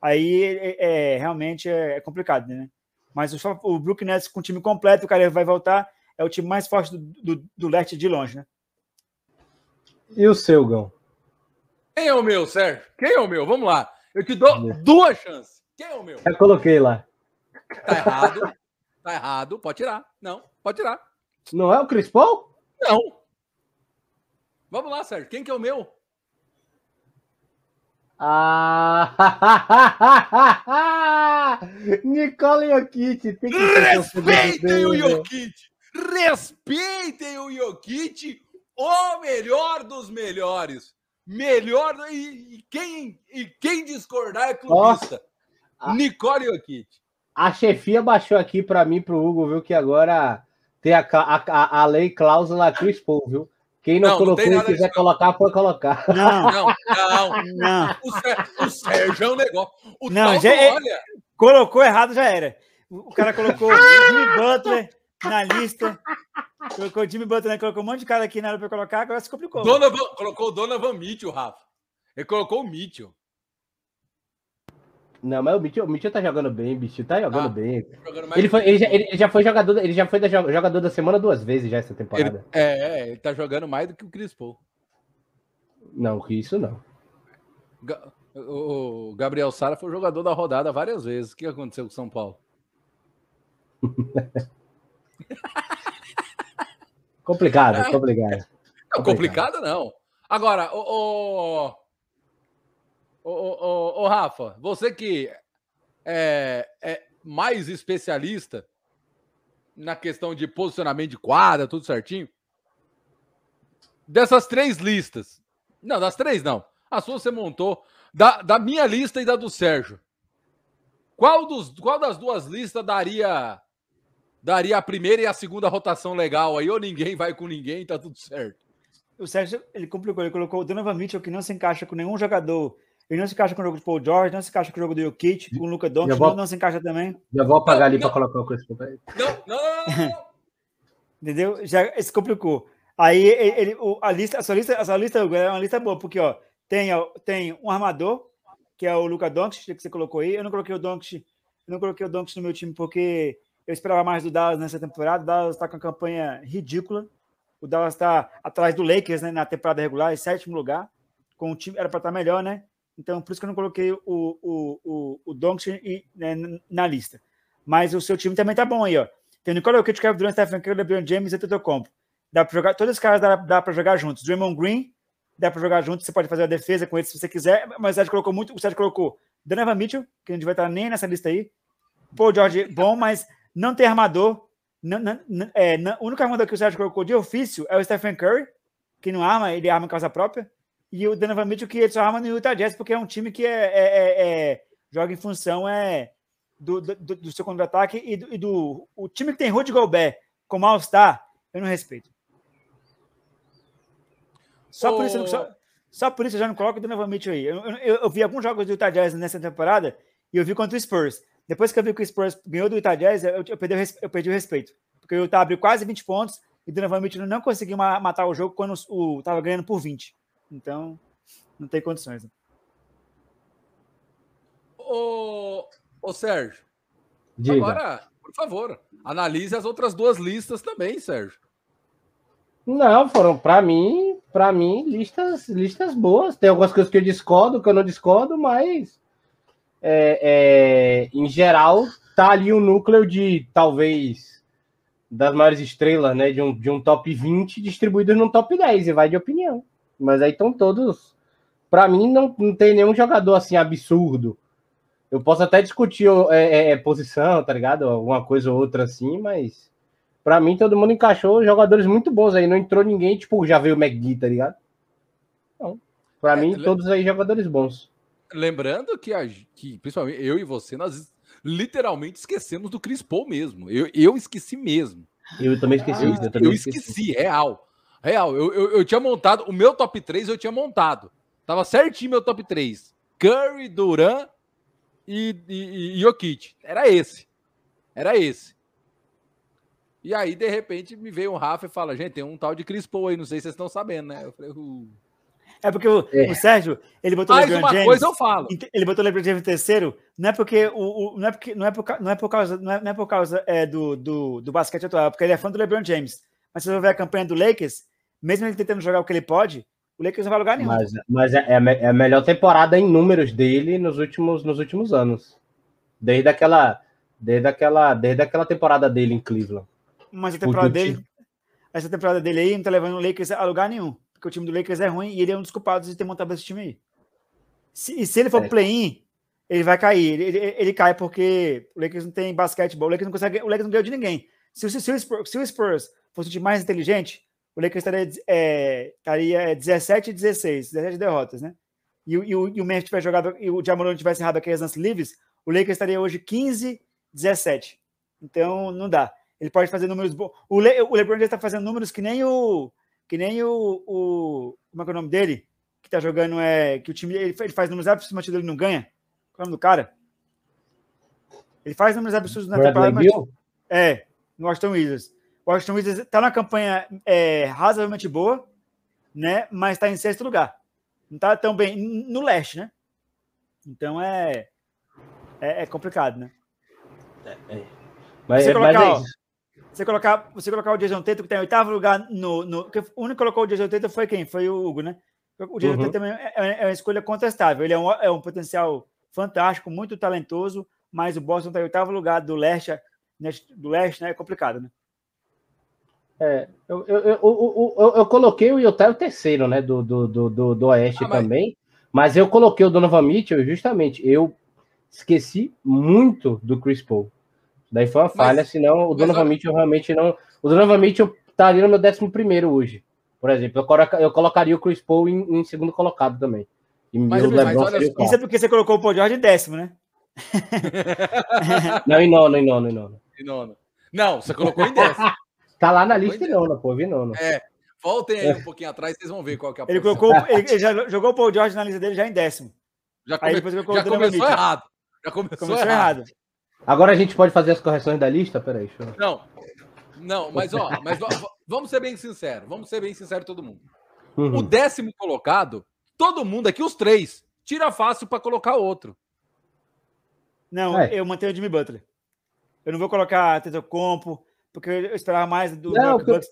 aí é, é- realmente é, complicado, né? Mas o, o Brooklyn Nets com o time completo, o cara vai voltar, é o time mais forte do, do, do leste de longe, né? E o seu, Gão? Quem é o meu, Sérgio? Quem é o meu? Vamos lá. Eu te dou duas chances. Quem é o meu? Já coloquei lá. Tá errado. Tá errado. Pode tirar. Não, pode tirar. Não é o Chris Paul? Não. Vamos lá, Sérgio. Quem que é o meu? Ah! Nicole Jokic. Tem que Respeitem o Jokic! Respeitem o Jokic, o melhor dos melhores. Melhor. E, e quem, e quem discordar é clubista. Ah. Nicole Jokic. A chefia baixou aqui para mim, pro Hugo, viu? Que agora tem a, a, a, a lei cláusula Chris Paul, viu? Quem não, Não, não colocou tem e quiser colocar, pode colocar. Não, Não, não. não. O, Sé- o Sérgio é um negócio. O Não, já é- olha, Colocou errado, já era. O cara colocou Jimmy Butler na lista. Colocou Jimmy Butler, né? colocou um monte de cara aqui na hora para colocar, agora se complicou. Donovan, colocou o Donovan Mitchell, Rafa. Ele colocou o Mitchell. Não, mas o Mitchell, o Mitchell tá jogando bem, bicho. Tá jogando Ah, bem. Mais Ele, foi, ele, já, ele já foi jogador, ele já foi da jo- jogador da semana duas vezes já essa Ele- temporada. é, é, ele tá jogando mais do que o Chris Paul. Não, que isso não. Ga- O Gabriel Sara foi jogador da rodada várias vezes. O que aconteceu com o São Paulo? Complicado, complicado. Não, complicada não. Agora, o, o, o, o, Rafa, você que é, é mais especialista na questão de posicionamento de quadra, tudo certinho. Dessas três listas. Não, das três não. A sua você montou. Da, da minha lista e da do Sérgio. Qual, dos, qual das duas listas daria daria a primeira e a segunda rotação legal aí? Ou ninguém vai com ninguém, tá tudo certo. O Sérgio, ele complicou, ele colocou o Donovan Mitchell que não se encaixa com nenhum jogador ele não se encaixa com o jogo de Paul George, não se encaixa com o jogo do Jokic, com o Luca Doncic, vou... não, não, se encaixa também. Já vou apagar não, ali para colocar o coisa Não, não, não, Entendeu? Já se complicou. Aí ele, o, a lista, a sua lista, a sua lista é uma lista boa, porque ó, tem, ó, tem um armador, que é o Luca Doncic, que você colocou aí. Eu não coloquei o Doncic, eu não coloquei o Doncic no meu time porque eu esperava mais do Dallas nessa temporada. O Dallas está com uma campanha ridícula. O Dallas está atrás do Lakers né, na temporada regular, em sétimo lugar. Com o time era para estar tá melhor, né? Então, por isso que eu não coloquei o, o, o, o Doncic né, na lista. Mas o seu time também tá bom aí, ó. Tem o Nicola Jokic, Kevin Durant, Stephen Curry, LeBron James e Tetocompo. Dá para jogar, todos os caras dá, dá para jogar juntos. Draymond Green, dá para jogar juntos, você pode fazer a defesa com eles se você quiser, mas o Sérgio colocou muito, o Sérgio colocou Donovan Mitchell, que a gente vai estar nem nessa lista aí. Paul George, bom, mas não tem armador. Não, não, não, é, o único armador que o Sérgio colocou de ofício é o Stephen Curry, que não arma, ele arma em casa própria e o Donovan Mitchell que ele só arma no Utah Jazz, porque é um time que é, é, é, é joga em função é, do, do, do seu contra-ataque e, do, e do, o time que tem Rudy Gobert como All-Star, eu não respeito. Só, oh. por isso, só, só por isso eu já não coloco o Donovan Mitchell aí. Eu, eu, eu, vi alguns jogos do Utah Jazz nessa temporada e eu vi contra o Spurs. Depois que eu vi que o Spurs ganhou do Utah Jazz, eu, eu, perdi, eu perdi o respeito. Porque o Utah abriu quase 20 pontos e o Donovan Mitchell não conseguiu matar o jogo quando o, estava ganhando por 20. Então, não tem condições. Né? Ô, ô Sérgio, Diga. agora, por favor, analise as outras duas listas também, Sérgio. Não, foram para mim, para mim listas, listas boas. Tem algumas coisas que eu discordo, que eu não discordo, mas é, é, em geral tá ali o um núcleo de talvez das maiores estrelas, né, de um, de um top 20 distribuídos num top 10 e vai de opinião. Mas aí estão todos. Para mim, não, não tem nenhum jogador assim absurdo. Eu posso até discutir é, é, é, posição, tá ligado? Alguma coisa ou outra assim, mas para mim todo mundo encaixou jogadores muito bons aí. Não entrou ninguém, tipo, já veio o McGee, tá ligado? Não. Pra é, mim, todos aí jogadores bons. Lembrando que, a, que, principalmente eu e você, nós literalmente esquecemos do Chris Paul mesmo. Eu, eu esqueci mesmo. Eu também esqueci. Ah, eu, também eu esqueci, esqueci, real. Real, eu, eu, eu, tinha montado, o meu top 3 eu tinha montado. Tava certinho meu top 3. Curry, Duran e, e, e Jokic. Era esse. Era esse. E aí, de repente, me veio um Rafa e fala: gente, tem um tal de Chris Paul aí, não sei se vocês estão sabendo, né? Eu falei, uh. É porque o, é. o, Sérgio, ele botou Mais LeBron uma James, coisa eu falo. Ele botou o LeBron James em terceiro, não é porque o, o, não é porque não é por, não é por causa não é, não é por causa é, do, do, do basquete atual, é porque ele é fã do LeBron James. Mas se você ver a campanha do Lakers, mesmo ele tentando jogar o que ele pode, o Lakers não vai lugar nenhum. Mas, mas é, é, é, a melhor temporada em números dele nos últimos, nos últimos anos. Desde aquela, desde aquela, desde aquela temporada dele em Cleveland. Mas a temporada dele, essa temporada dele aí não tá levando o Lakers a lugar nenhum. Porque o time do Lakers é ruim e ele é um dos culpados de ter montado esse time aí. Se, e se ele for é. play-in, ele vai cair. Ele, ele, ele, cai porque o Lakers não tem basquetebol. O Lakers não consegue. O Lakers não ganhou de ninguém. Se, se, se, o Spurs, se o Spurs fosse o time mais inteligente, o Lakers estaria, é, estaria 17 e 16, 17 derrotas, né? E, e, o, e o Memphis tivesse jogado e o Jamoran tivesse errado aqueles lances livres, o Lakers estaria hoje 15, 17. Então não dá. Ele pode fazer números bons. O, Le, o LeBron já está fazendo números que nem o que nem o, o como é que é o nome dele que está jogando é que o time ele, ele faz números absurdos, mas ele não ganha. Qual é o nome do cara? Ele faz números absurdos na temporada, mas, é no Washington Wizards. O Washington Wizards está na campanha é, razoavelmente boa, né? Mas está em sexto lugar. Não está tão bem no leste, né? Então é é, é complicado, né? É, é. Mas, você, colocar, mas é você, colocar, você colocar o Jason Tatum, que está em oitavo lugar no. no o único que colocou o Jason Tatum foi quem? Foi o Hugo, né? O Jason uhum. É, é, é uma escolha contestável. Ele é um, é um potencial fantástico, muito talentoso, mas o Boston está em oitavo lugar do leste, né, do leste, né? É complicado, né? É, eu, eu, eu, eu, eu, coloquei o Utah o terceiro, né, do, do, do, do Oeste ah, também, mas... mas eu coloquei o Donovan Mitchell justamente, eu esqueci muito do Chris Paul. Daí foi uma falha, mas, senão o Donovan. Mitchell realmente não... O Donovan Mitchell estaria no meu décimo primeiro hoje, por exemplo. Eu, coloca, eu colocaria o Chris Paul em, em segundo colocado também. E mas, o mas olha, isso é porque você colocou o Paul George em décimo, né? não, em nono, em nono, em nono. Em nono. Não, você colocou em décimo. Tá lá na lista em nono, pô, vi nono. É, voltem aí um pouquinho atrás, vocês vão ver qual que é a ele colocou, ele, ele, já jogou o Paul George na lista dele já em décimo. Já, come, já começou errado. Já começou, começou errado. errado. Agora a gente pode fazer as correções da lista? Peraí, deixa eu... Não, não, mas ó, mas vamos ser bem sinceros, vamos ser bem sinceros todo mundo. Uhum. O décimo colocado, todo mundo aqui, os três, tira fácil para colocar outro. Não, é. eu mantenho o Jimmy Butler. Eu não vou colocar Compo, porque eu esperava mais do não. Bucks.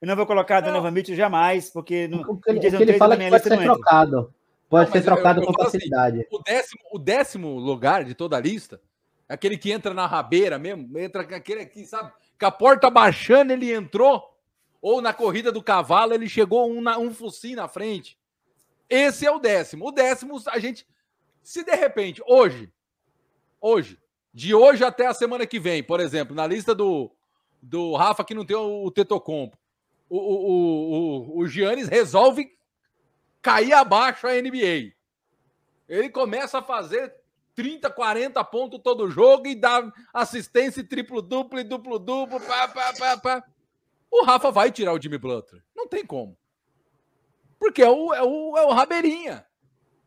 Eu não vou colocar Donovan Mitchell jamais, porque no, porque ele, ele fala que pode ser trocado. Pode não, ser trocado eu, eu com assim, facilidade. Assim, o, décimo, o décimo lugar de toda a lista, é aquele que entra na rabeira mesmo, entra aquele aqui, sabe? Com a porta baixando, ele entrou. Ou na corrida do cavalo, ele chegou um, um focinho na frente. Esse é o décimo. O décimo, a gente. Se de repente, hoje, hoje, de hoje até a semana que vem, por exemplo, na lista do, do Rafa que não tem o, Tetocompo, o, o, o, o Giannis resolve cair abaixo a NBA. Ele começa a fazer 30, 40 pontos todo jogo e dá assistência triplo-duplo e duplo-duplo. O Rafa vai tirar o Jimmy Butler. Não tem como. Porque é o, é o, é o Rabeirinha.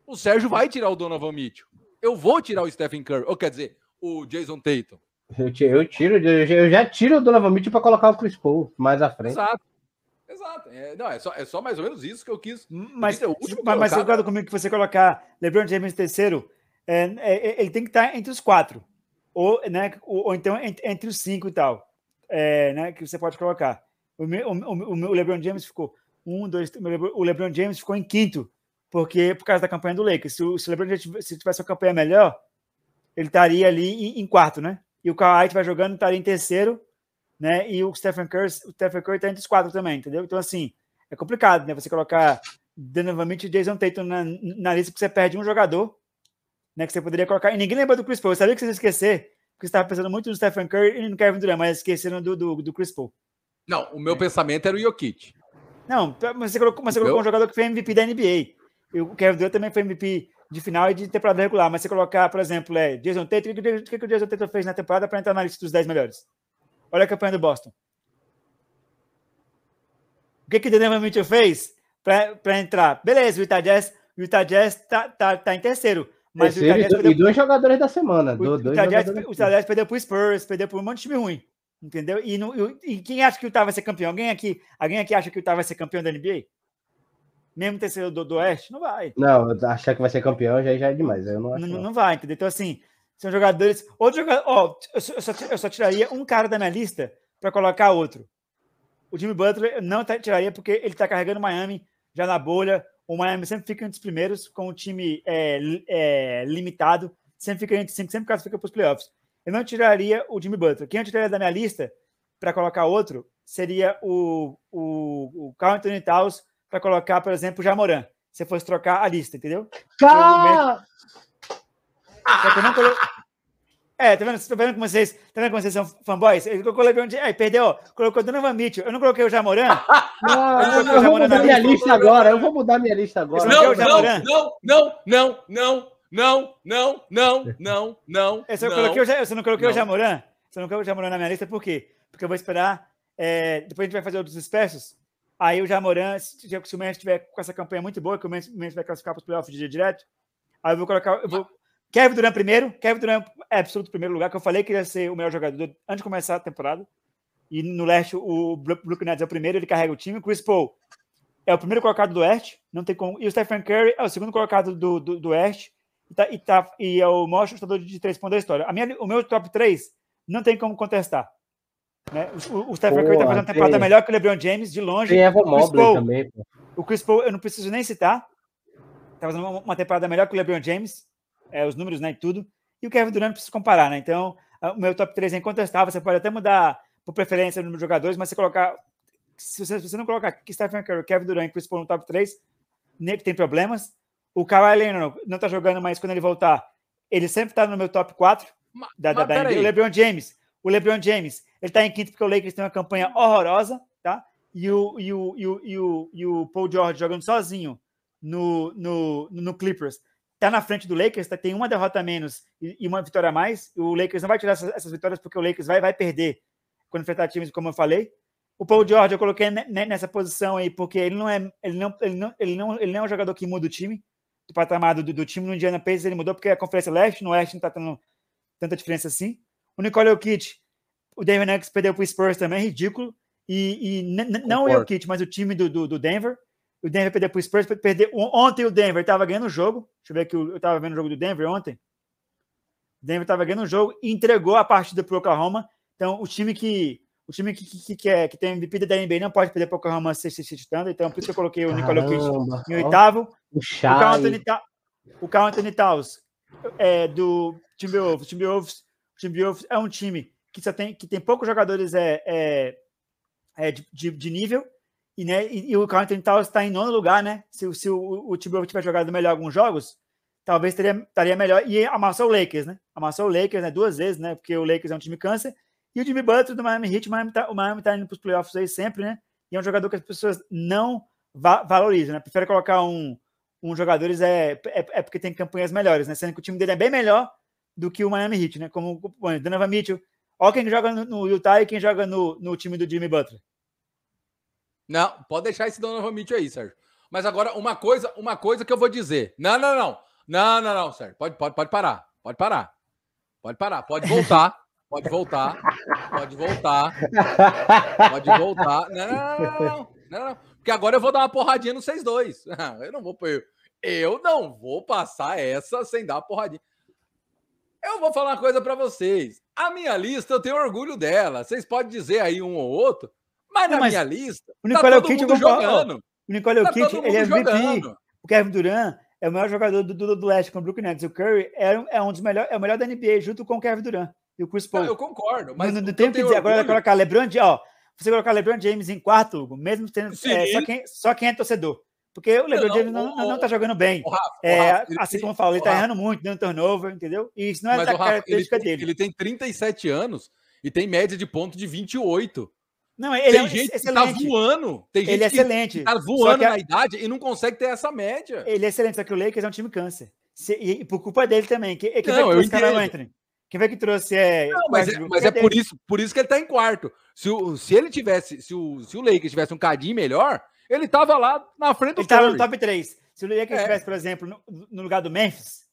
O Sérgio vai tirar o Donovan Mitchell. Eu vou tirar o Stephen Curry. Ou quer dizer, o Jason Tatum. Eu, eu tiro, eu já tiro o Donovan Mitchell para colocar o Chris Paul mais à frente. Exato. Exato. É, não, é só, é só mais ou menos isso que eu quis. Mas, mas, mas concordo comigo que você colocar LeBron James terceiro, é, é, é, ele tem que estar entre os quatro. Ou, né, ou, ou então entre, entre, os cinco e tal. É, né, que você pode colocar. O, o, o, o LeBron James ficou um, dois, o LeBron James ficou em quinto, porque por causa da campanha do Lakers. Se o, se o LeBron James se tivesse uma campanha melhor, ele estaria ali em, em quarto, né? E o Kawhi vai jogando, estaria em terceiro, né? E o Stephen Curry, o Stephen Curry está entre os quatro também, entendeu? Então, assim, é complicado, né? Você colocar novamente o Jason Tatum na, na lista, porque você perde um jogador, né? Que você poderia colocar. E ninguém lembra do Chris Paul. Eu sabia que vocês esquecer, porque você estava pensando muito no Stephen Curry e no Kevin Durant, mas esqueceram do, do, do Chris Paul. Não, o meu é. pensamento era o Jokic. Não, mas você colocou, mas você colocou um jogador que foi MVP da NBA. E o Kevin Durant também foi MVP de final e de temporada regular. Mas você colocar, por exemplo, é, Jason Tatum, o que, que, o Jason Tatum fez na temporada para entrar na lista dos 10 melhores? Olha a campanha do Boston. O que, que o Donovan Mitchell fez para entrar? Beleza, o Utah Jazz, o Utah Jazz tá, tá, tá em terceiro. Mas terceiro o Utah Jazz e, dois jogadores da semana. O, dois Utah Jazz, o Utah Jazz perdeu para o Spurs, perdeu para um monte de time ruim. Entendeu? E, no, e, quem acha que o Utah vai ser campeão? Alguém aqui, alguém aqui acha que o Utah vai ser campeão da NBA? Mesmo terceiro do, do Oeste? Não vai. Não, achar que vai ser campeão já, já é demais. Eu não, não, não. não vai, entendeu? Então, assim, são jogadores. Outro jogador. Ó, eu, só, eu só tiraria um cara da minha lista para colocar outro. O Jimmy Butler não tiraria porque ele está carregando Miami já na bolha. O Miami sempre fica entre os primeiros, com o time é, é, limitado, sempre fica entre cinco, sempre caso fica para os playoffs. Eu não tiraria o Jimmy Butler. Quem eu tiraria da minha lista para colocar outro seria o, o, o Carl Anthony Towns para colocar, por exemplo, o Jamoran. Se fosse trocar a lista, entendeu? Só que eu não colo... É, tá vendo? Tá vendo como vocês, tá vendo como vocês são fanboys? Ele colocou o LeBron James. Aí, perdeu. Colocou o Donovan Mitchell. Eu não coloquei o Jamoran. Não, eu, eu vou mudar minha lista agora. Eu vou mudar minha lista agora. Não, não, não, não, não, não, não, não, não, não, não. Eu, não, coloquei o, você não coloquei não. o Jamoran? Você não colocou o Jamoran na minha lista por quê? Porque eu vou esperar. É, depois a gente vai fazer outros espécies. Aí o Jamoran, se, se o Memphis estiver com essa campanha muito boa, que o Memphis vai classificar para os playoffs de direto, aí eu vou colocar. Eu vou, Kevin Durant primeiro. Kevin Durant é absoluto primeiro lugar, que eu falei que ia ser o melhor jogador antes de começar a temporada. E no leste, o Brooklyn Nets é o primeiro, ele carrega o time. Chris Paul é o primeiro colocado do oeste, não tem como. E o Stephen Curry é o segundo colocado do, do, do oeste e, tá, e, tá, e é o maior chutador de três pontos da história. A minha, o meu top 3 não tem como contestar. Né? O, o Stephen Curry está fazendo uma temporada tem... melhor que o LeBron James, de longe. Tem Evan Mobley também. Pô. O Chris Paul, eu não preciso nem citar. Está fazendo uma, uma temporada melhor que o LeBron James é, os números né, e tudo. E o Kevin Durant precisa comparar, né? Então, o meu top 3 é incontestável. Você pode até mudar por preferência no número de jogadores, mas você colocar se você, se você não colocar Stephen Curry, Kevin Durant e Chris Paul no top 3, que tem problemas. O Kawhi Leonard não tá jogando, mas quando ele voltar, ele sempre tá no meu top 4 Mas, da, da, mas da. O LeBron James, o LeBron James, ele tá em quinto porque o Lakers tem uma campanha horrorosa, tá? E o, e o, e o, e o, e o Paul George jogando sozinho no, no, no Clippers tá na frente do Lakers, tá, tem uma derrota menos e, e uma vitória a mais. O Lakers não vai tirar essas, essas vitórias porque o Lakers vai, vai perder quando enfrentar times, como eu falei. O Paul George eu coloquei ne- ne- nessa posição aí porque ele não é ele não, ele não, ele não, ele não é um jogador que muda o time, do patamar do, do time no Indiana Pacers ele mudou porque a Conferência Leste, no Oeste não tá tendo tanta diferença assim. O Nicole Jokic, o Denver Nuggets perdeu pro Spurs também, ridículo. E, e não o. Jokic, mas o time do, do, do Denver. O Denver perdeu pro Spurs, perdeu. Ontem o Denver estava ganhando o jogo. Deixa eu ver aqui, eu estava vendo o jogo do Denver ontem. O Denver estava ganhando o jogo e entregou a partida pro Oklahoma. Então, o time que o time que, que, que, é, que tem MVP da NBA não pode perder pro Oklahoma se chutando. Então, por isso que eu coloquei o Nicole Caramba, em oitavo. O O Carl. Anthony, o Carl Anthony Towns é, do Timberwolves. Timberwolves, o Timberwolves é um time que só tem que tem poucos jogadores é, é, é de, de, de nível e, né, e, e o Carl Anthony Towns está em nono lugar, né? Se, o- se o, o Timberwolves tiver jogado melhor alguns jogos, talvez teria, estaria melhor e amassou o Lakers, né? Amassou o Lakers né, duas vezes, né? Porque o Lakers é um time câncer e o Jimmy Butler do Miami Heat, o Miami tá, o Miami tá indo para os playoffs aí sempre, né? E é um jogador que as pessoas não va valorizam, né? Prefere colocar um um jogadores é, é, é porque tem campanhas melhores, né? Sendo que o time dele é bem melhor do que o Miami Heat, né? Como o Donovan Mitchell. Ó quem joga no, Utah e quem joga no, no time do Jimmy Butler. Não, pode deixar esse Donovan Mitchell aí, Sérgio. Mas agora, uma coisa, uma coisa que eu vou dizer. Não, não, não. Não, não, não, Sérgio. Pode, pode, pode parar. Pode parar. Pode parar. Pode voltar. Pode voltar. Pode voltar. Pode voltar. Não, não, não. Porque agora eu vou dar uma porradinha no 6-2. Eu não vou. Eu, eu não vou passar essa sem dar uma porradinha. Eu vou falar uma coisa pra vocês. A minha lista, eu tenho orgulho dela. Vocês podem dizer aí um ou outro, mas Não, na mas minha lista, o tá Nicole todo mundo jogando. O Nicole Tá todo ele é MVP. O Kevin Durant é o maior jogador do, do, do leste com o Brooklyn Nets. O Curry é, um- é um dos melhores, é o melhor da NBA junto com o Kevin Durant e o Chris Paul. Não, eu concordo, mas não, não tem o que dizer. Agora orgulho- colocar LeBron ó. Você colocar LeBron James em quarto, Hugo, mesmo tendo é, só, quem, só quem é torcedor. Porque o LeBron James não, não, o- tá jogando bem. Ô, Rafa, É, Rafa, ele assim tem- como eu falo, ele tá Rafa, errando muito, dando turnover, entendeu? E isso não é mas, da Rafa, ele, característica tem, dele. ele tem 37 anos e tem média de ponto de 28. Não, ele tem é um gente que tá excelente. voando. Tem gente ele é que excelente. tá Só voando que a- na idade e não consegue ter essa média. Ele é excelente, só que o Lakers é um time câncer. Se- e, por culpa dele também. Quem, quem Não, que eu? Quem foi que trouxe é, Não, mas é, mas é dele. por, isso, por isso que ele tá em quarto. Se, o, se ele tivesse, se o, se o Lakers tivesse um cadinho melhor, ele tava lá na frente do Ele tava Curry. no top 3. Se o Lakers É. estivesse, por exemplo, no, no lugar do Memphis,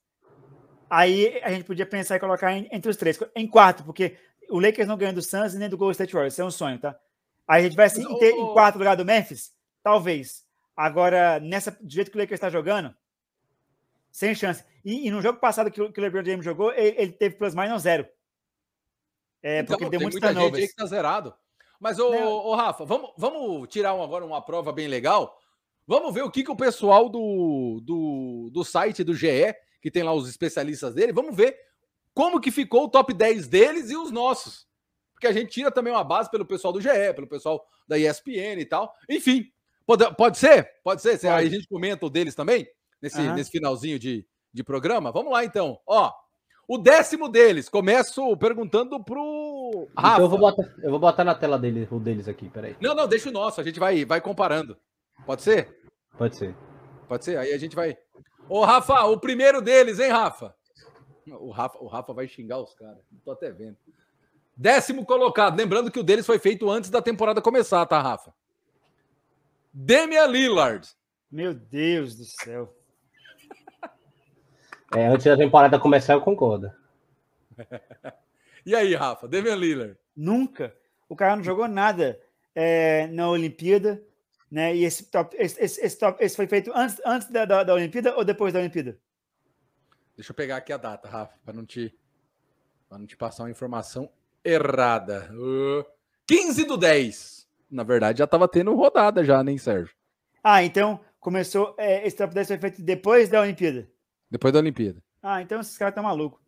aí a gente podia pensar em colocar em- entre os três. Em quarto, porque o Lakers não ganha do Suns e nem do Golden State Warriors. Isso é um sonho, tá? Aí a gente vai assim, ter- em quarto lugar do Memphis? Talvez. Agora, nessa, do jeito que o Lakers está jogando, sem chance. E, e no jogo passado que o, que o LeBron James jogou, ele, ele teve plus minus zero. É, Então, porque ele deu tem muitos muita gente turnovers. que tá zerado. Mas, ô, Não. ô, Rafa, vamos, vamos tirar um- agora uma prova bem legal. Vamos ver o que, que o pessoal do, do, do site do GE, que tem lá os especialistas dele, vamos ver como que ficou o top 10 deles e os nossos. Porque a gente tira também uma base pelo pessoal do GE, pelo pessoal da ESPN e tal. Enfim, pode, pode ser? Pode ser? Aí a Pode. gente comenta o deles também, nesse, Aham. nesse finalzinho de, de programa. Vamos lá, então. Ó, o décimo deles, começo perguntando pro Rafa. Então eu vou, botar, eu vou botar na tela dele, o deles aqui, peraí. Não, não, deixa o nosso, a gente vai, vai comparando. Pode ser? Pode ser. Pode ser? Aí a gente vai. Ô, Rafa, o primeiro deles, hein, Rafa? O Rafa, o Rafa vai xingar os caras. Tô até vendo. Décimo colocado. Lembrando que o deles foi feito antes da temporada começar, tá, Rafa? Damian Lillard. Meu Deus do céu. É, antes da temporada começar, eu concordo. E aí, Rafa? Damian Lillard. Nunca. O cara não jogou nada é, na Olimpíada, né? E esse top, esse, esse, esse top, esse foi feito antes, antes da, da, da Olimpíada ou depois da Olimpíada? Deixa eu pegar aqui a data, Rafa, para não te para não te passar uma informação errada. Uh, 15 do 10. Na verdade, já tava tendo rodada já, nem Sérgio? Ah, então começou. é, esse top 10 foi feito depois da Olimpíada. Depois da Olimpíada. Ah, então esses caras estão malucos.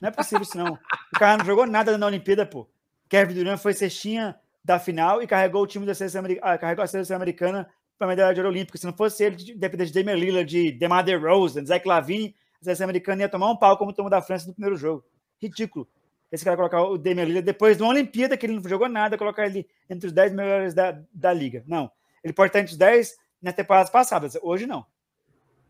Não é possível isso, não. O cara não jogou nada na Olimpíada, pô. Kevin Durant foi cestinha da final e carregou o time da seleção, ah, carregou a seleção americana para a medalha de ouro olímpica. Se não fosse ele, depender de Damian Lillard, de DeMar DeRozan, Zach Lavine, a seleção americana ia tomar um pau como tomou da França no primeiro jogo. Ridículo. Esse cara colocar o Damian Lillard depois de uma Olimpíada que ele não jogou nada, colocar ele entre os 10 melhores da, da liga. Não. Ele pode estar entre os 10 nas temporadas passadas. Hoje não.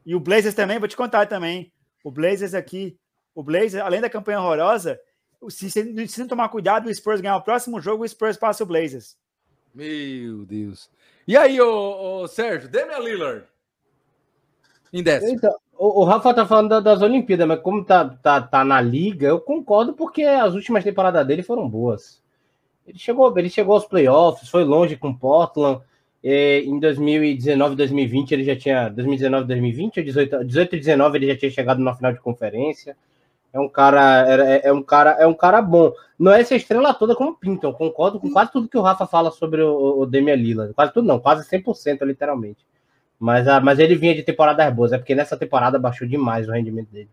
E o Blazers também, vou te contar também. O Blazers aqui, o Blazers, além da campanha horrorosa, se, se, se não tomar cuidado, o Spurs ganhar o próximo jogo, o Spurs passa o Blazers. Meu Deus. E aí, ô, ô Sérgio, Damian Lillard. Em décimo. Então, o, o Rafa tá falando das Olimpíadas, mas como tá, tá, tá na liga, eu concordo porque as últimas temporadas dele foram boas. Ele chegou, ele chegou aos playoffs, foi longe com Portland. em 2019, 2020 ele já tinha 2019, 2020 ou 18, 18 e 19 ele já tinha chegado na final de conferência. É um cara, é, é, um cara, é um cara bom. Não é essa estrela toda como pintam. Concordo com quase tudo que o Rafa fala sobre o, o Demian Lillard. Quase tudo não, quase 100% literalmente. Mas, a, mas ele vinha de temporadas boas, é porque nessa temporada baixou demais o rendimento dele.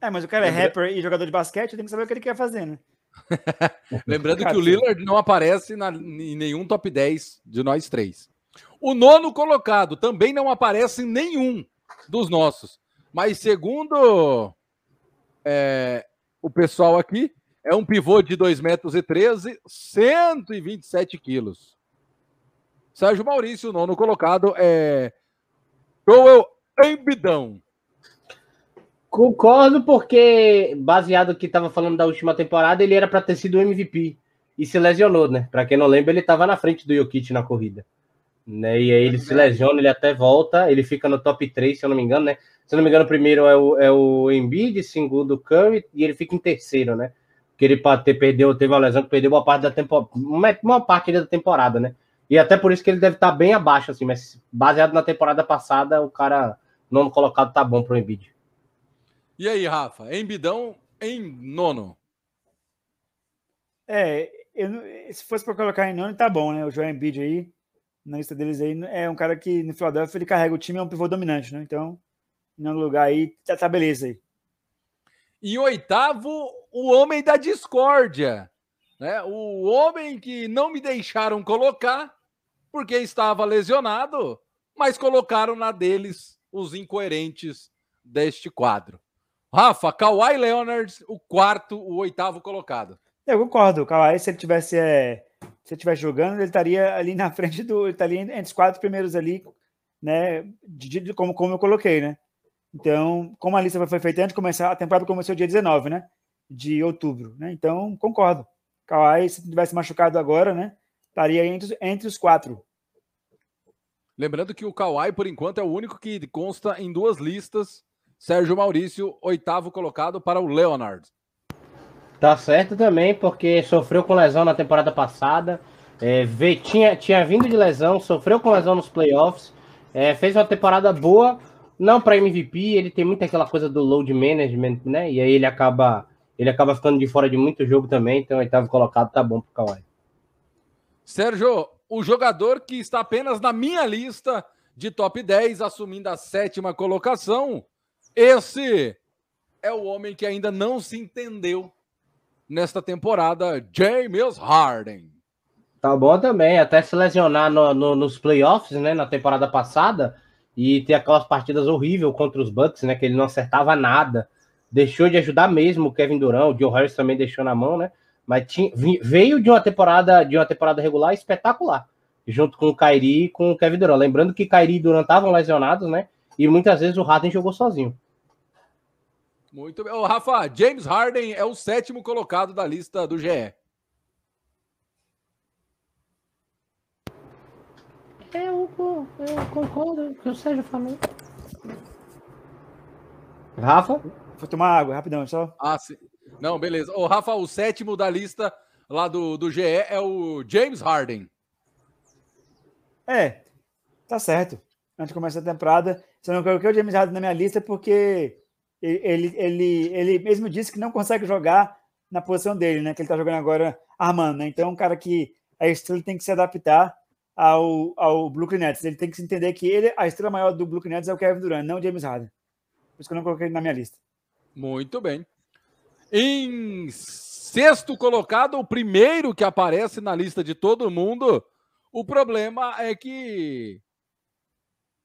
É, mas o cara é rapper e jogador de basquete, tem que saber o que ele quer fazer, né? Lembrando que o Lillard não aparece na, em nenhum top 10 de nós três. O nono colocado também não aparece em nenhum dos nossos. Mas segundo é, o pessoal aqui, é um pivô de 2 metros e 13, 127 quilos. Sérgio Maurício, o nono colocado, é Joel Embidão. Concordo, porque, baseado no que estava falando da última temporada, ele era para ter sido o MVP e se lesionou, né? Para quem não lembra, ele estava na frente do Jokic na corrida. Né? E aí ele se lesiona, ele até volta, ele fica no top 3, se eu não me engano, né? Se não me engano, o primeiro é o, é o Embiid, segundo o Curry, e ele fica em terceiro, né? Porque ele ter, perdeu, teve uma lesão que perdeu uma parte da temporada, uma, uma parte da temporada, né? E até por isso que ele deve estar bem abaixo, assim, mas baseado na temporada passada, o cara nono colocado tá bom pro Embiid. E aí, Rafa? Embidão em nono. É, eu, se fosse para colocar em nono, tá bom, né? O Joel Embiid aí, na lista deles aí, é um cara que no Philadelphia ele carrega o time, é um pivô dominante, né? Então, no lugar aí, tá, tá beleza aí. Em oitavo, o homem da discórdia. Né? O homem que não me deixaram colocar porque estava lesionado, mas colocaram na deles os incoerentes deste quadro. Rafa, Kawhi Leonard, o quarto, o oitavo colocado. Eu concordo. O Kawhi, se ele tivesse, é, se ele tivesse jogando, ele estaria ali na frente do. Ele estaria entre os quatro primeiros ali, né? De, de, como, como eu coloquei, né? Então, como a lista foi feita antes de começar, a temporada começou dia 19, né? De outubro, né? Então, concordo. Kawhi, se tivesse machucado agora, né? Estaria entre, entre os quatro. Lembrando que o Kawhi, por enquanto, é o único que consta em duas listas. Sérgio Maurício, oitavo colocado para o Leonard. Tá certo também, porque sofreu com lesão na temporada passada. É, veio, tinha, tinha vindo de lesão, sofreu com lesão nos playoffs. É, fez uma temporada boa, não para MVP, ele tem muito aquela coisa do load management, né? E aí ele acaba ele acaba ficando de fora de muito jogo também, então oitavo colocado tá bom pro Kawhi. Sérgio, o jogador que está apenas na minha lista de top 10, assumindo a sétima colocação, esse é o homem que ainda não se entendeu nesta temporada, James Harden. Tá bom também, até se lesionar no, no, nos playoffs, né, na temporada passada, e ter aquelas partidas horríveis contra os Bucks, né, que ele não acertava nada, deixou de ajudar mesmo o Kevin Durant, o Joe Harris também deixou na mão, né, mas tinha, veio de uma temporada de uma temporada regular espetacular, junto com o Kyrie e com o Kevin Durant. Lembrando que Kyrie e Durant estavam lesionados, né? E muitas vezes o Harden jogou sozinho. Muito bem. Ô, Rafa, James Harden é o sétimo colocado da lista do GE. Eu, eu concordo com o que o Sérgio falou. Rafa? Vou tomar água, rapidão, só. Ah, sim. Não, beleza. O Rafa, o sétimo da lista lá do, do GE é o James Harden. É, tá certo. Antes de começar a temporada, só não coloquei o James Harden na minha lista porque ele, ele, ele mesmo disse que não consegue jogar na posição dele, né? Que ele tá jogando agora armando, né? Então, um cara que a estrela tem que se adaptar ao, ao Brooklyn Nets. Ele tem que se entender que ele, a estrela maior do Brooklyn Nets é o Kevin Durant, não o James Harden. Por isso que eu não coloquei ele na minha lista. Muito bem. Em sexto colocado, o primeiro que aparece na lista de todo mundo. O problema é que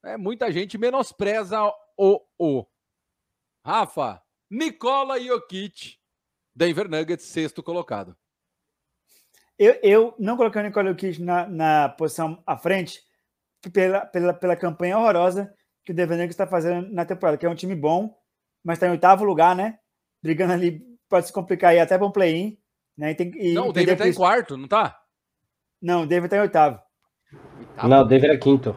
é, muita gente menospreza o o. Rafa, Nicola Jokic, Denver Nuggets, sexto colocado. Eu, eu não coloquei o Nicola Jokic na, na posição à frente pela, pela, pela campanha horrorosa que o Denver Nuggets está fazendo na temporada, que é um time bom, mas está em oitavo lugar, né? Brigando ali, pode se complicar aí até para um play-in. Né? E tem, e não, o Denver está em quarto, não tá? Não, o Denver está em oitavo. oitavo. Não, o Denver é quinto.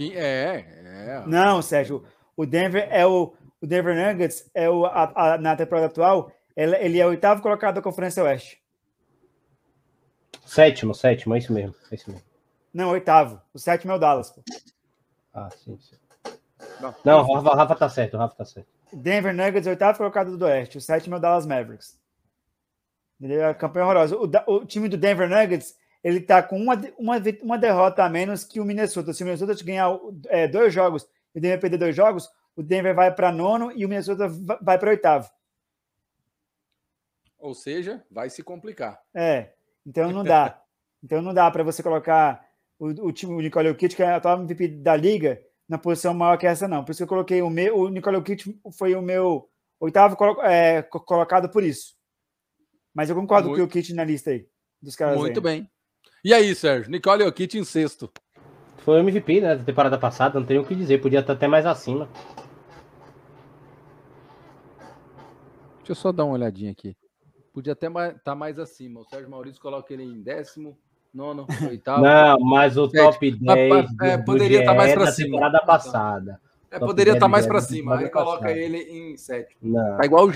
É, é. Não, Sérgio, o Denver é o, o Denver Nuggets é o, a, a, na temporada atual, ele, ele é o oitavo colocado da Conferência Oeste. Sétimo, sétimo, é isso mesmo. É isso mesmo. Não, oitavo. O sétimo é o Dallas. Pô. Ah, sim, sim. Não, Não o Rafa, Rafa tá certo, o Rafa tá certo. Denver Nuggets, oitavo colocado do Oeste. O sétimo é o Dallas Mavericks. Entendeu? A campanha horrorosa. O, o, time do Denver Nuggets, ele tá com uma, uma, uma derrota a menos que o Minnesota. Se o Minnesota ganhar é, dois jogos e o Denver perder dois jogos, o Denver vai para nono e o Minnesota vai para oitavo. Ou seja, vai se complicar. É, então não dá. então não dá para você colocar o, o time, o Nicole Jokic, que é a atual MVP da liga, na posição maior que essa, não. Por isso que eu coloquei o meu. O Nicole Jokic foi o meu oitavo é, colocado por isso. Mas eu concordo Muito... com o Jokic na lista aí. Dos caras Muito aí. bem. E aí, Sérgio? Nicole Jokic em sexto. Foi o MVP, né? Da temporada passada, não tenho o que dizer. Podia estar até mais acima. Deixa eu só dar uma olhadinha aqui. Podia até estar tá mais acima. O Sérgio Maurício coloca ele em décimo, nono, oitavo. Não, mas o top 10 é, poderia estar tá mais para cima. temporada passada. É, poderia estar tá mais para cima. Aí coloca passada. ele em sétimo. Não. Tá igual o.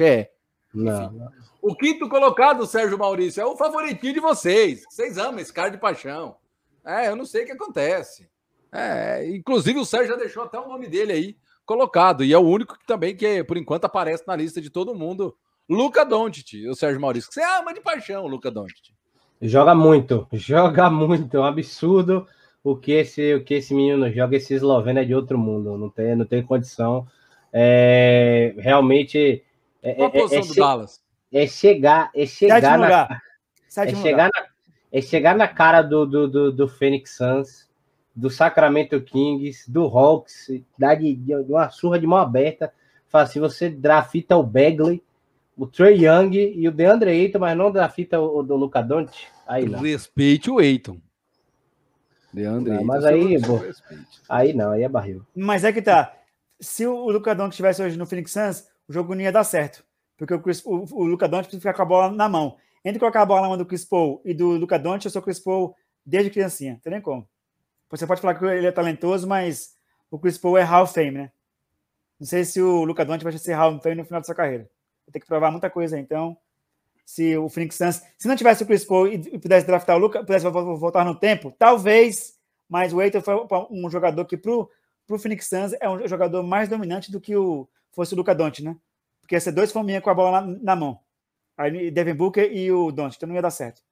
Não, não. O quinto colocado, Sérgio Maurício, é o favoritinho de vocês. Vocês amam esse cara de paixão. É, eu não sei o que acontece. É, inclusive o Sérgio já deixou até o nome dele aí colocado. E é o único que também que, por enquanto, aparece na lista de todo mundo. Luca Doncic, o Sérgio Maurício. Você ama de paixão, Luca Doncic. Joga muito, joga muito, é um absurdo o que esse, o que esse menino joga, esse esloveno é de outro mundo, não tem, não tem condição. É, realmente. É, Qual a é, posição é, do Dallas? É chegar, é chegar na, é chegar na, é chegar na cara do, do, do, do Phoenix Suns, do Sacramento Kings, do Hawks, dar de, de uma surra de mão aberta. Fala assim, você drafta o Bagley, o Trey Young e o DeAndre Ayton, mas não drafta o, o do Luca Doncic. Aí não. Respeite o Ayton. DeAndre não, Mas aí, pô, aí não, aí é barril. Mas é que tá. Se o Luca Doncic estivesse hoje no Phoenix Suns, o jogo não ia dar certo. Porque o, Chris, o, o Luca Doncic precisa ficar com a bola na mão. Entre colocar a bola na mão do Chris Paul e do Luca Doncic, eu sou Chris Paul desde criancinha. Tem nem como. Você pode falar que ele é talentoso, mas o Chris Paul é Hall of Fame, né? Não sei se o Luca Doncic vai ser Hall of Fame no final da sua carreira. Vai ter que provar muita coisa, então. Se o Phoenix Suns, se não tivesse o Chris Paul e pudesse draftar o Luca, pudesse voltar no tempo, talvez, mas o Eitor foi um jogador que pro, pro Phoenix Suns é um jogador mais dominante do que o fosse o Luca Doncic, né? Porque ia ser dois fominha com a bola na, na, mão. Aí Devin Booker e o Doncic, então não ia dar certo.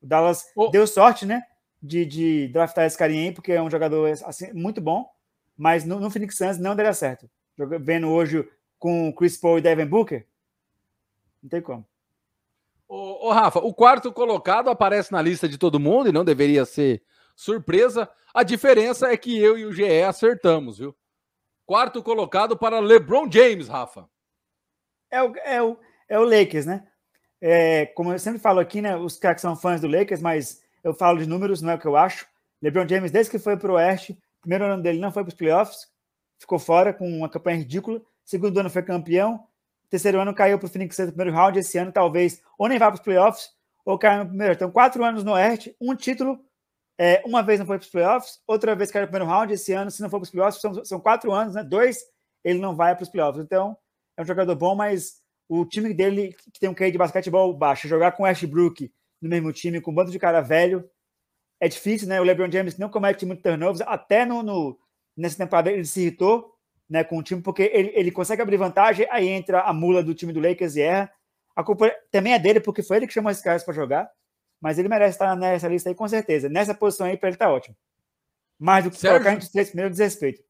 O Dallas oh. deu sorte, né? De, de draftar esse carinha aí, porque é um jogador assim, muito bom, mas no, no Phoenix Suns não daria certo. Vendo hoje com o Chris Paul e Devin Booker, não tem como. Ô, ô, Rafa, o quarto colocado aparece na lista de todo mundo e não deveria ser surpresa. A diferença é que eu e o GE acertamos, viu? Quarto colocado para LeBron James, Rafa. É o, é o, é o Lakers, né? É, como eu sempre falo aqui, né? Os caras que são fãs do Lakers, mas eu falo de números, não é o que eu acho. LeBron James, desde que foi para o Oeste, primeiro ano dele não foi para os playoffs, ficou fora com uma campanha ridícula. Segundo ano foi campeão, Terceiro ano caiu para o Phoenix no primeiro round. Esse ano, talvez, ou nem vá para os playoffs, ou caiu no primeiro. Então, quatro anos no Oeste, um título. É, uma vez não foi para os playoffs, outra vez caiu no primeiro round. Esse ano, se não for para os playoffs, são, são quatro anos, né? Dois, ele não vai para os playoffs. Então, é um jogador bom, mas o time dele, que tem um QI de basquetebol baixo, jogar com Ashbrook no mesmo time, com um bando de cara velho, é difícil, né? O LeBron James não comete muito turnovers, até no, no nessa temporada ele se irritou né, com o time, porque ele, ele consegue abrir vantagem, aí entra a mula do time do Lakers e erra. A culpa também é dele, porque foi ele que chamou esses caras para jogar, mas ele merece estar nessa lista aí com certeza. Nessa posição aí, para ele tá ótimo. Mais do que Sérgio... colocar entre os três primeiros desrespeito.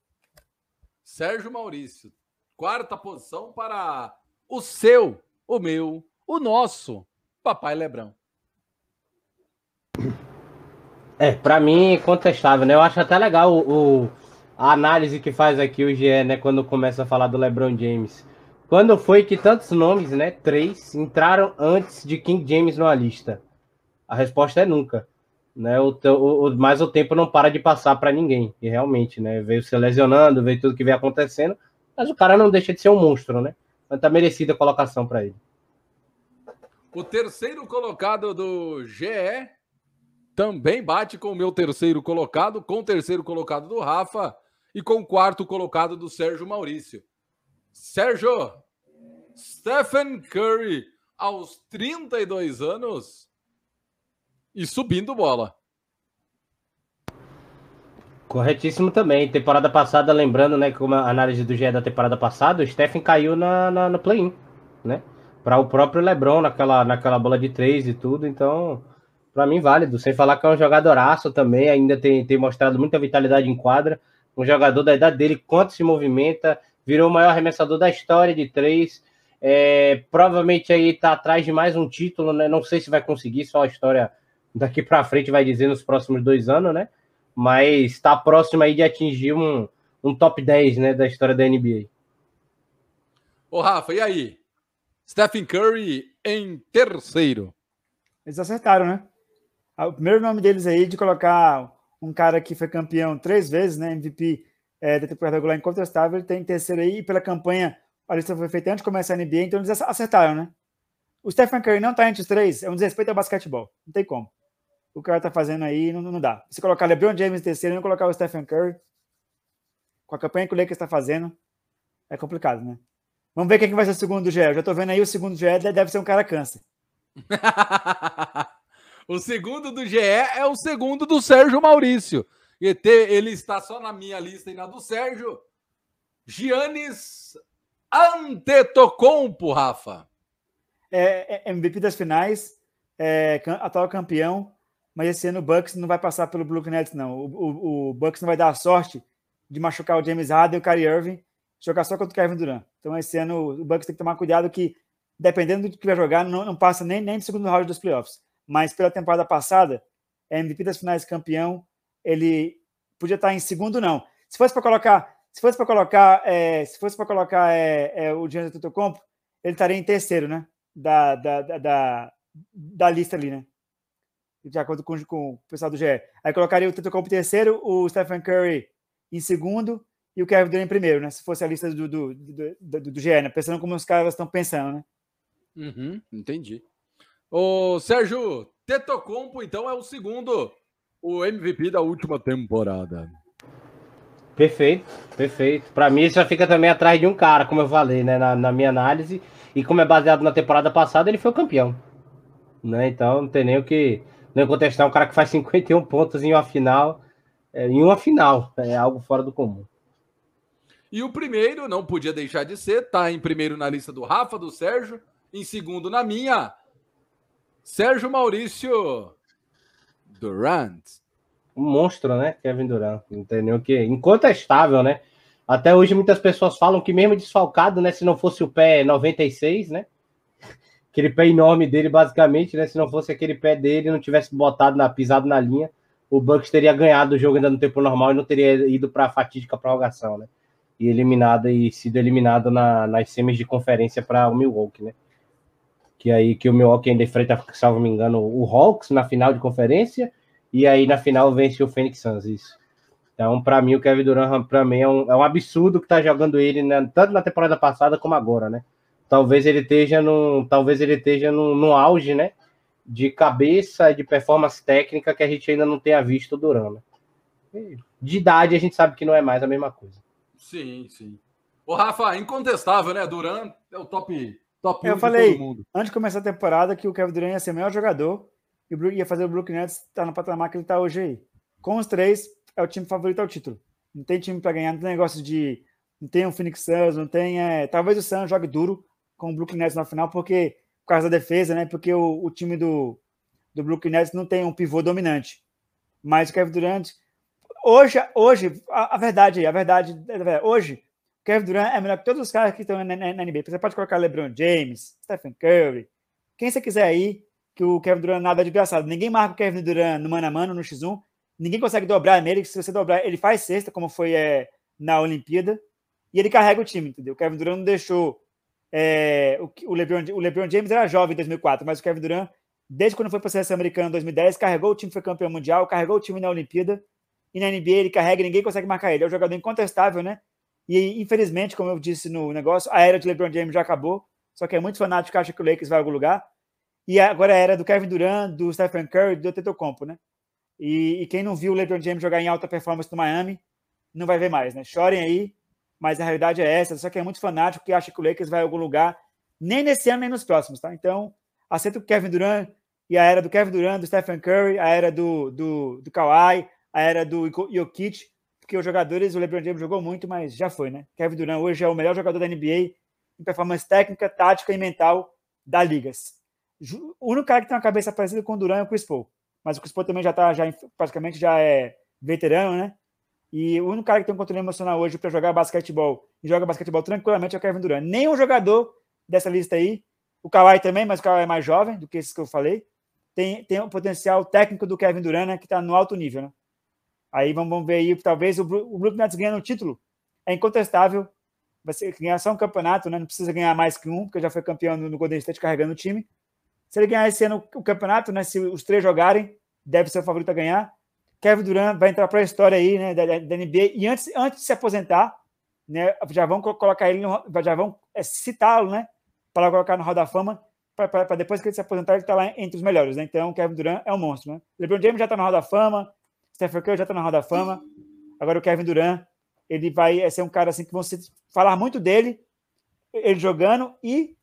Sérgio Maurício, quarta posição para o seu o meu, o nosso Papai Lebrão. É, para mim, contestável, né? Eu acho até legal o, o, a análise que faz aqui o GE, né? Quando começa a falar do LeBron James. Quando foi que tantos nomes, né? Três, entraram antes de King James numa lista? A resposta é nunca. Né, o, o, mas o tempo não para de passar para ninguém. E realmente, né? Veio se lesionando, veio tudo que vem acontecendo. Mas o cara não deixa de ser um monstro, né? Mas tá merecida a colocação para ele. O terceiro colocado do GE também bate com o meu terceiro colocado, com o terceiro colocado do Rafa e com o quarto colocado do Sérgio Maurício. Sérgio, Stephen Curry, aos 32 anos e subindo bola. Corretíssimo também. Temporada passada, lembrando, né, como a análise do GE da temporada passada, o Stephen caiu na, na no play-in, né? Para o próprio LeBron naquela, naquela bola de três e tudo, então para mim válido. Sem falar que é um jogadoraço também, ainda tem, tem mostrado muita vitalidade em quadra. Um jogador da idade dele, quanto se movimenta, virou o maior arremessador da história de três. É, provavelmente aí tá atrás de mais um título, né? Não sei se vai conseguir, só a história daqui para frente vai dizer nos próximos dois anos, né? Mas está próximo aí de atingir um, um top 10 né, da história da NBA. Ô, Rafa, e aí? Stephen Curry em terceiro. Eles acertaram, né? O primeiro nome deles aí de colocar um cara que foi campeão três vezes, né? MVP é, da temporada regular incontestável, ele tem terceiro aí, e pela campanha, a lista foi feita antes de começar a NBA, então eles acertaram, né? O Stephen Curry não tá entre os três, é um desrespeito ao basquetebol. Não tem como. O cara tá fazendo aí, não, não dá. Se colocar LeBron James em terceiro e não colocar o Stephen Curry, com a campanha que o Lakers está fazendo, é complicado, né? Vamos ver quem que vai ser o segundo do GE. Eu já tô vendo aí o segundo GE deve ser um cara câncer. O segundo do GE é o segundo do Sérgio Maurício. ET, ele está só na minha lista e na do Sérgio. Giannis Antetokounmpo, Rafa. É, é MVP das finais, é, atual campeão, mas esse ano o Bucks não vai passar pelo Brooklyn Nets, não. O, o, o, Bucks não vai dar a sorte de machucar o James Harden e o Kyrie Irving, jogar só contra o Kevin Durant. Então esse ano o Bucks tem que tomar cuidado que, dependendo do que vai jogar, não, não passa nem, nem do segundo round dos playoffs mas pela temporada passada, é MVP das finais campeão, ele podia estar em segundo, não. Se fosse para colocar, se fosse para colocar, é, se fosse para colocar é, é, o Giannis Antetokounmpo, ele estaria em terceiro, né? Da, da, da, da, lista ali, né? De acordo com, com o pessoal do GE. Aí colocaria o Antetokounmpo em terceiro, o Stephen Curry em segundo e o Kevin Durant em primeiro, né? Se fosse a lista do, do, do, do, do GE, né? Pensando como os caras estão pensando, né? Uhum, entendi. O Sérgio Tetocompo, então, é o segundo, o MVP da última temporada. Perfeito, perfeito. Para mim, isso já fica também atrás de um cara, como eu falei, né, na, na, minha análise. E como é baseado na temporada passada, ele foi o campeão. Né? Então, não tem nem o que nem contestar um cara que faz 51 pontos em uma final. É, em uma final, é algo fora do comum. E o primeiro, não podia deixar de ser, tá em primeiro na lista do Rafa, do Sérgio, em segundo na minha, Sérgio Maurício Durant. Um monstro, né? Kevin Durant. Não tem nem o que. Incontestável, né? Até hoje muitas pessoas falam que mesmo desfalcado, né? Se não fosse o pé 96, né? Aquele pé enorme dele, basicamente, né? Se não fosse aquele pé dele, não tivesse botado na pisado na linha, o Bucks teria ganhado o jogo ainda no tempo normal e não teria ido para a fatídica prorrogação, né? E eliminado e sido eliminado na, nas semis de conferência para o Milwaukee, né? Que aí que o Milwaukee ainda enfrenta, salvo me engano, o Hawks na final de conferência, e aí na final vence o Phoenix Suns, isso. Então, para mim, o Kevin Durant, para mim, é um, é um absurdo que tá jogando ele, né, tanto na temporada passada como agora, né? Talvez ele esteja no, talvez ele esteja no, no auge, né? De cabeça, de performance técnica que a gente ainda não tenha visto o. Né? De idade, a gente sabe que não é mais a mesma coisa. Sim, sim. O Rafa, incontestável, né? Durant é o top Top eu falei, antes de começar a temporada, que o Kevin Durant ia ser o melhor jogador e ia fazer o Brooklyn Nets estar tá no patamar que ele está hoje aí. Com os três, é o time favorito ao título. Não tem time para ganhar, não tem negócio de. Não tem um Phoenix Suns, não tem. É, talvez o Suns jogue duro com o Brooklyn Nets na final, porque por causa da defesa, né? Porque o, o time do, do Brooklyn Nets não tem um pivô dominante. Mas o Kevin Durant. Hoje, hoje a, a verdade, a verdade, hoje, Kevin Durant é melhor que todos os caras que estão na, na, na NBA. Você pode colocar LeBron James, Stephen Curry, quem você quiser aí, que o Kevin Durant nada de engraçado. Ninguém marca o Kevin Durant no mano a mano, no X1. Ninguém consegue dobrar nele. Se você dobrar, ele faz sexta, como foi é, na Olimpíada. E ele carrega o time, entendeu? O Kevin Durant não deixou. É, o, o, LeBron, o LeBron James era jovem em 2004, mas o Kevin Durant, desde quando foi para a seleção americana em 2010, carregou o time, foi campeão mundial, carregou o time na Olimpíada. E na NBA ele carrega ninguém consegue marcar ele. É um jogador incontestável, né? E infelizmente, como eu disse no negócio, a era de LeBron James já acabou. Só que é muito fanático que acha que o Lakers vai a algum lugar. E agora é a era do Kevin Durant, do Stephen Curry, do Tetocompo, né? E, e, quem não viu o LeBron James jogar em alta performance no Miami, não vai ver mais, né? Chorem aí, mas a realidade é essa. Só que é muito fanático que acha que o Lakers vai a algum lugar, nem nesse ano, nem nos próximos, tá? Então, aceita o Kevin Durant e a era do Kevin Durant, do Stephen Curry, a era do, do, do Kawhi, a era do Jokic, porque os jogadores, o LeBron James jogou muito, mas já foi, né? Kevin Durant hoje é o melhor jogador da NBA em performance técnica, tática e mental da ligas. O único cara que tem uma cabeça parecida com o Durant é o Chris Paul, mas o Chris Paul também já tá, já, praticamente já é veterano, né? E o único cara que tem um controle emocional hoje para jogar basquetebol e joga basquetebol tranquilamente é o Kevin Durant. Nenhum jogador dessa lista aí, o Kawhi também, mas o Kawhi é mais jovem do que esses que eu falei, tem, tem o potencial técnico do Kevin Durant, né, que está no alto nível, né? Aí vamos, ver aí, talvez o, o Brooklyn Nets ganhando o título. É incontestável. Vai ser, ganhar só um campeonato, né? Não precisa ganhar mais que um, porque já foi campeão no, Golden State carregando o time. Se ele ganhar esse ano o campeonato, né? Se os três jogarem, deve ser o favorito a ganhar. Kevin Durant vai entrar para a história aí, né? Da, da, NBA. E antes, antes de se aposentar, né? Já vão colocar ele, no, já vão é, citá-lo, né? Para colocar no Hall da Fama, para depois que ele se aposentar, ele estar tá lá entre os melhores, né? Então, Kevin Durant é um monstro, né? LeBron James já está no Hall da Fama, Stephen Curry já está na Roda da Fama. Agora o Kevin Durant, ele vai ser um cara assim que se falar muito dele, ele jogando e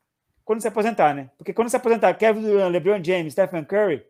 quando se aposentar, né? Porque quando se aposentar, Kevin Durant, LeBron James, Stephen Curry,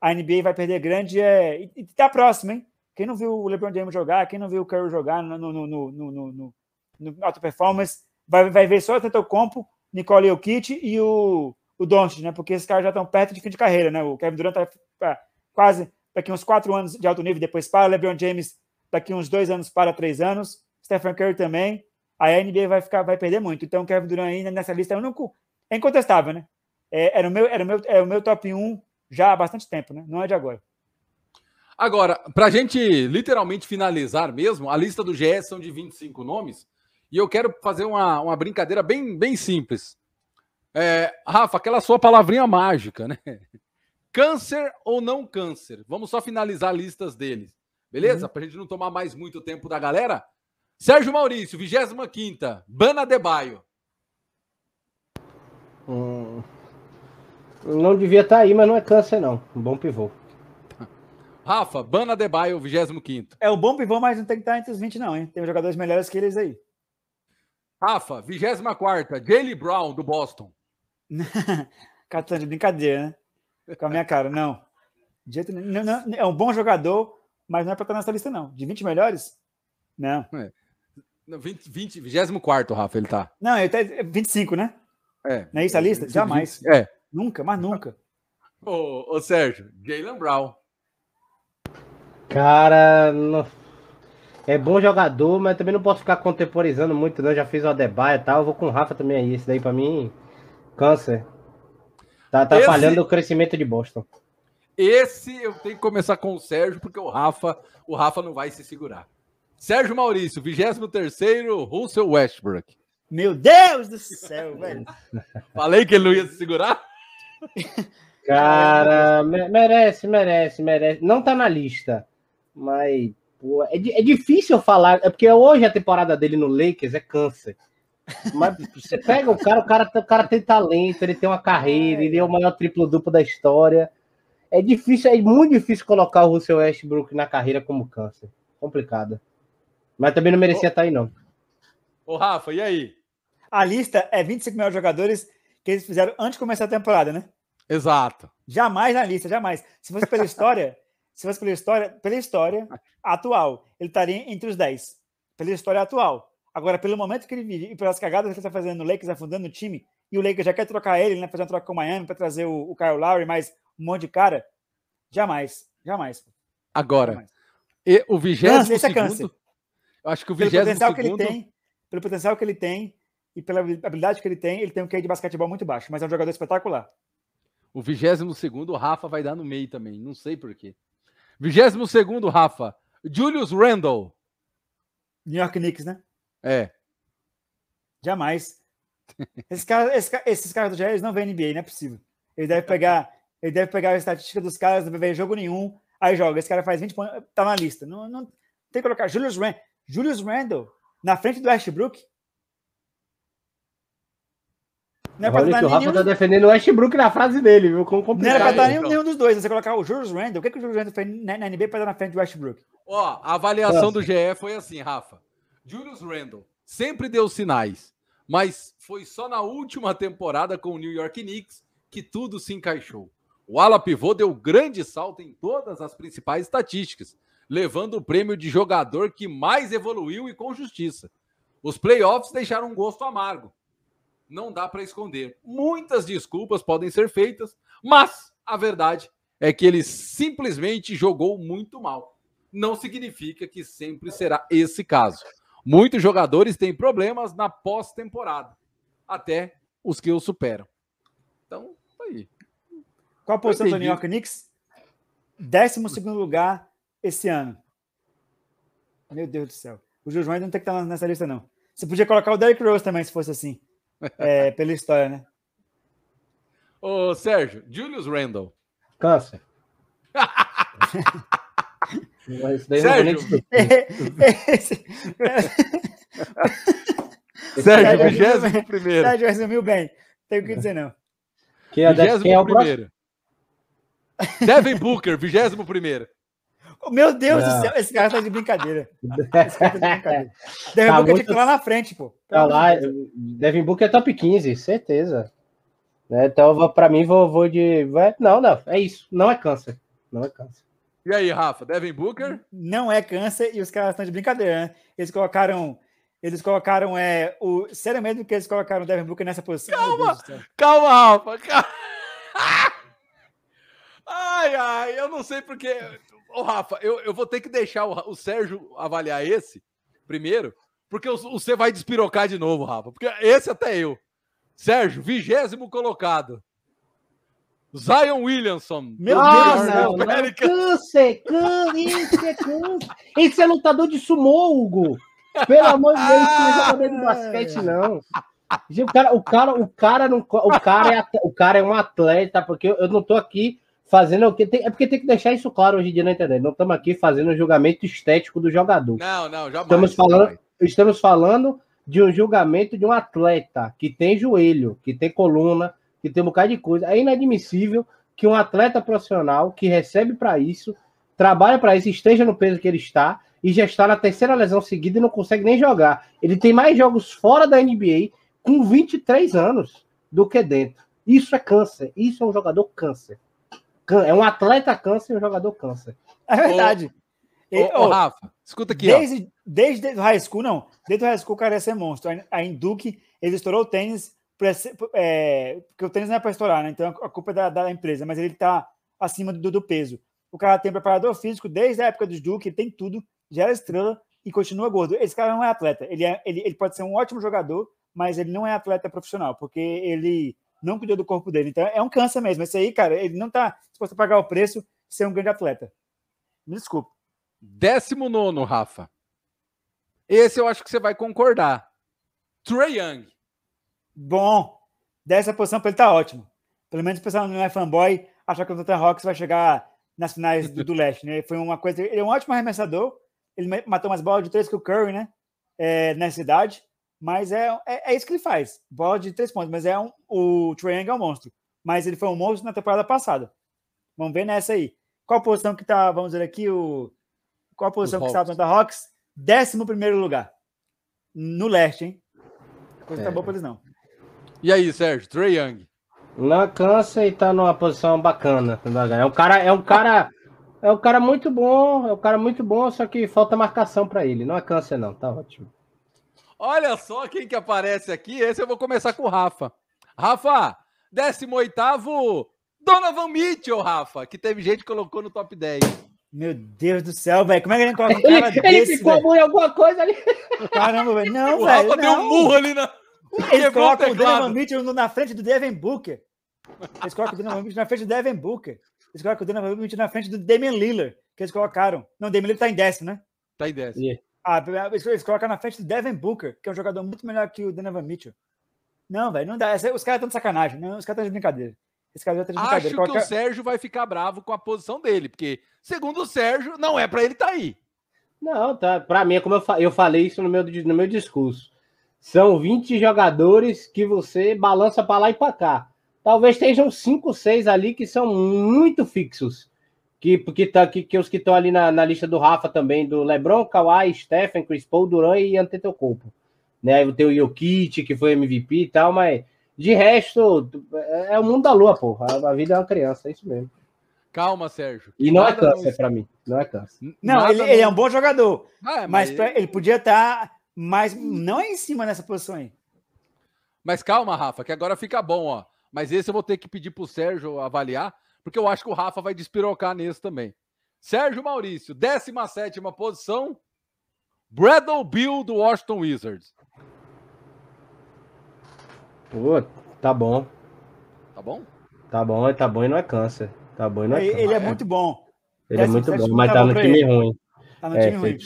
a NBA vai perder grande. É... E, e tá próximo, hein? Quem não viu o LeBron James jogar, quem não viu o Curry jogar no, no, no, no, no, no alto performance, vai, vai ver só o Tetocompo, Nicole Jokic e o, o Doncic, né? Porque esses caras já estão perto de fim de carreira, né? O Kevin Durant tá, tá quase daqui uns quatro anos de alto nível, depois para. LeBron James daqui uns dois anos para três anos. Stephen Curry também. Aí a NBA vai, ficar, vai perder muito. Então, Kevin Durant ainda nessa lista é, único, é incontestável, né? É, era, o meu, era, o meu, é o meu top 1 já há bastante tempo, né? Não é de agora. Agora, para a gente literalmente finalizar mesmo, a lista do GS são de 25 nomes. E eu quero fazer uma, uma brincadeira bem, bem simples. É, Rafa, aquela sua palavrinha mágica, né? Câncer ou não câncer? Vamos só finalizar listas deles. Beleza? Uhum. Para a gente não tomar mais muito tempo da galera. Sérgio Maurício, 25 Bana Debaio. Hum, não devia estar tá aí, mas não é câncer, não. Um bom pivô. Rafa, Bana Debaio, 25 É o bom pivô, mas não tem que estar entre os 20, não, hein? Tem jogadores melhores que eles aí. Rafa, 24 Jaylee Brown, do Boston. Catando de brincadeira, né? Com a minha cara. Não. De jeito nenhum. Não, não, é um bom jogador, mas não é para estar nessa lista, não. De 20 melhores? Não. É. 20, 20, 24, Rafa, ele tá. Não, ele tá 25, né? É. Não é isso a lista? 20, Jamais. 20, é. Nunca, mas nunca. Ô, ô Sérgio, Jalen Brown. Cara, não... é bom jogador, mas também não posso ficar contemporizando muito, não. Já fiz o Adebayo e tal. Eu vou com o Rafa também aí. Esse daí, pra mim, câncer. Tá, tá esse, falhando o crescimento de Boston. Esse eu tenho que começar com o Sérgio, porque o Rafa, o Rafa não vai se segurar. Sérgio Maurício, 23 Russell Westbrook. Meu Deus do céu, velho. Falei que ele não ia se segurar? Cara, merece, merece, merece. Não tá na lista, mas pô, é, é difícil falar. É porque hoje a temporada dele no Lakers é câncer. Mas você pega o cara, o cara, o cara tem talento, ele tem uma carreira, ele é o maior triplo-duplo da história. É difícil, é muito difícil colocar o Russell Westbrook na carreira como câncer. Complicado. Mas também não merecia estar aí, não. Ô, Rafa, e aí? A lista é 25 melhores jogadores que eles fizeram antes de começar a temporada, né? Exato. Jamais na lista, jamais. Se fosse pela história, se fosse pela história, pela história atual, ele estaria entre os 10. Pela história atual. Agora, pelo momento que ele vive e pelas cagadas que ele está fazendo no Lakers, afundando o time, e o Lakers já quer trocar ele, né? Fazer uma troca com o Miami para trazer o, o Kyle Lowry, mais um monte de cara. Jamais, jamais. Agora, jamais. E o vigésimo segundo... É eu acho que o vigésimo segundo... que ele tem, pelo potencial que ele tem e pela habilidade que ele tem, ele tem um QI de basquetebol muito baixo, mas é um jogador espetacular. O 22 segundo, Rafa vai dar no meio também, não sei porquê. 22 segundo, Rafa, Julius Randle. New York Knicks, né? É. Jamais. Esses caras, esses, esses caras do Jazz não vêm NBA, não é possível. Ele deve pegar, ele deve pegar a estatística dos caras, não vai ver jogo nenhum, aí joga. Esse cara faz 20 pontos, tá na lista. Não, não tem que colocar Julius, Rand, Julius Randle na frente do Westbrook. Não é pra que o Rafa nenhum... tá defendendo o Westbrook na frase dele, viu? Como complicado. Não era pra dar nenhum, nenhum dos dois. Você colocar o Julius Randle. O que, que o Julius Randle fez na, na NBA pra dar na frente do Westbrook? Ó, a avaliação Nossa. do GE foi assim, Rafa. Julius Randle sempre deu sinais, mas foi só na última temporada com o New York Knicks que tudo se encaixou. O ala pivô deu grande salto em todas as principais estatísticas, levando o prêmio de jogador que mais evoluiu e com justiça. Os playoffs deixaram um gosto amargo, não dá para esconder. Muitas desculpas podem ser feitas, mas a verdade é que ele simplesmente jogou muito mal. Não significa que sempre será esse caso. Muitos jogadores têm problemas na pós-temporada, até os que o superam. Então, tá aí. Qual a posição do New York Knicks? 12 lugar esse ano. Meu Deus do céu. O Juju ainda não tem que estar nessa lista, não. Você podia colocar o Derrick Rose também, se fosse assim. É, pela história, né? Ô, Sérgio, Julius Randle. Câncer. Sérgio. Sérgio, vigésimo primeiro. Sérgio resumiu bem. Tem o que dizer, não. Quem é, vigésimo é o primeiro. Devin Booker, vigésimo primeiro. Meu Deus não. do céu, esse cara tá de brincadeira. Esse cara tá de brincadeira. Devin tá Booker muito... tinha que ir lá na frente, pô. Tá lá, Devin Booker é top 15, certeza. Né? Então, para mim, vou, vou de. Não, não, é isso. Não é câncer. Não é câncer. E aí, Rafa, Devin Booker? Não é câncer e os caras estão de brincadeira, né? Eles colocaram. Eles colocaram. É, o, sério mesmo que eles colocaram o Devin Booker nessa posição? Calma, calma, Rafa. Calma. Ai, ai, eu não sei porque. Ô, Rafa, eu, eu vou ter que deixar o, o Sérgio avaliar esse primeiro, porque o, você vai despirocar de novo, Rafa. Porque esse até eu. Sérgio, vigésimo colocado. Zion Williamson. Meu Deus, não, não. Câncer, câncer, isso é câncer. Esse é lutador de sumô, Hugo. Pelo amor de Deus, não é jogador de basquete, não. O cara, o cara, o cara, não, o cara é, o cara é um atleta, porque eu, eu não tô aqui fazendo o que tem, é porque tem que deixar isso claro hoje em dia na internet. Não estamos aqui fazendo um julgamento estético do jogador. Não, não, jamais. Estamos falando, estamos falando de um julgamento de um atleta que tem joelho, que tem coluna, que tem um bocado de coisa. É inadmissível que um atleta profissional que recebe para isso, trabalha para isso, esteja no peso que ele está e já está na terceira lesão seguida e não consegue nem jogar. Ele tem mais jogos fora da NBA com 23 anos do que dentro. Isso é câncer. Isso é um jogador câncer. É um atleta câncer e um jogador câncer. É verdade. Ô, ô, ô, Rafa, escuta aqui. Desde, desde o high school, não. Desde o high school o cara ia ser monstro. A Duke, ele estourou o tênis, é, porque o tênis não é para estourar, né? Então a culpa é da, da empresa, mas ele está acima do, do, peso. O cara tem preparador físico desde a época dos Duke, ele tem tudo, gera estrela e continua gordo. Esse cara não é atleta. Ele, é, ele, ele pode ser um ótimo jogador, mas ele não é atleta profissional, porque ele não cuidou do corpo dele. Então é um câncer mesmo. Esse aí, cara, ele não tá disposto a pagar o preço de ser um grande atleta. Me desculpe. Décimo nono, Rafa. Esse eu acho que você vai concordar. Trey Young. Bom. Dessa posição para ele tá ótimo. Pelo menos o pessoal não é fanboy, achar que o Atlanta Hawks vai chegar nas finais do, do leste, né? Foi uma coisa. Ele é um ótimo arremessador. Ele matou mais bolas de três que o Curry, né? É, nessa idade. Mas é, é, é, isso que ele faz. Bola de três pontos. Mas é um, o Triangle é um monstro. Mas ele foi um monstro na temporada passada. Vamos ver nessa aí. Qual a posição que tá? Vamos ver aqui. O, qual a posição Os que está o Atlanta Hawks? Décimo primeiro lugar. No leste, hein? A coisa tá é. tá boa para eles não. E aí, Sérgio? Trey Young. Não cansa e tá numa posição bacana. É um cara, é um cara, é um cara muito bom, é um cara muito bom, só que falta marcação para ele. Não é câncer não, tá ótimo. Olha só quem que aparece aqui. Esse eu vou começar com o Rafa. Rafa, 18 Donovan Mitchell, Rafa, que teve gente que colocou no top 10. Meu Deus do céu, velho. Como é que ele coloca um Ele, cara ele desse, ficou velho? em alguma coisa ali. Caramba, velho. Não, O velho. Rafa deu um não. murro ali na. Eles o colocam o. Donovan Mitchell na frente do Devin Booker. Eles colocam o Donovan Mitchell na frente do Devin Booker. Eles colocam o Donovan Mitchell na frente do Damian Lillard, que eles colocaram. Não, o Damian Lillard tá em décimo, né? Tá em 10. Ah, eles, eles colocam na frente do Devin Booker, que é um jogador muito melhor que o Donovan Mitchell. Não, velho, não dá. Os caras estão de sacanagem. Não, os caras estão de brincadeira. Esse cara tá de Acho brincadeira. que o Sérgio vai ficar bravo com a posição dele, porque, segundo o Sérgio, não é pra ele estar aí. Não, tá. Pra mim, é como eu, fa- eu falei isso no meu, no meu discurso. São 20 jogadores que você balança pra lá e pra cá. Talvez estejam 5, 6 ali que são muito fixos. Que, que, tá, que, que os que estão ali na, na lista do Rafa também, do Lebron, Kawhi, Stephen, Chris Paul, Duran e Antetokounmpo. Né? Tem o Jokic, que foi MVP e tal, mas de resto, é, é o mundo da lua, porra. A, a vida é uma criança, é isso mesmo. Calma, Sérgio. E não é câncer pra mim, não é câncer. Não, ele, ele é um bom jogador. Ah, é, Mas mas, pra- ele podia estar mais. Não é em cima nessa posição aí. mas calma, Rafa, que agora fica bom, ó. Mas esse eu vou ter que pedir pro Sérgio avaliar, porque eu acho que o Rafa vai despirocar nesse também. Sérgio Maurício, 17 posição. Bradley Bill do Washington Wizards. Pô, tá bom. Tá bom? Tá bom, tá bom e não é câncer. Tá bom e não é Ele, câncer. ele é muito bom. Ele é muito 17 bom, mas tá tá bom no time ruim. Tá no É, time ruim.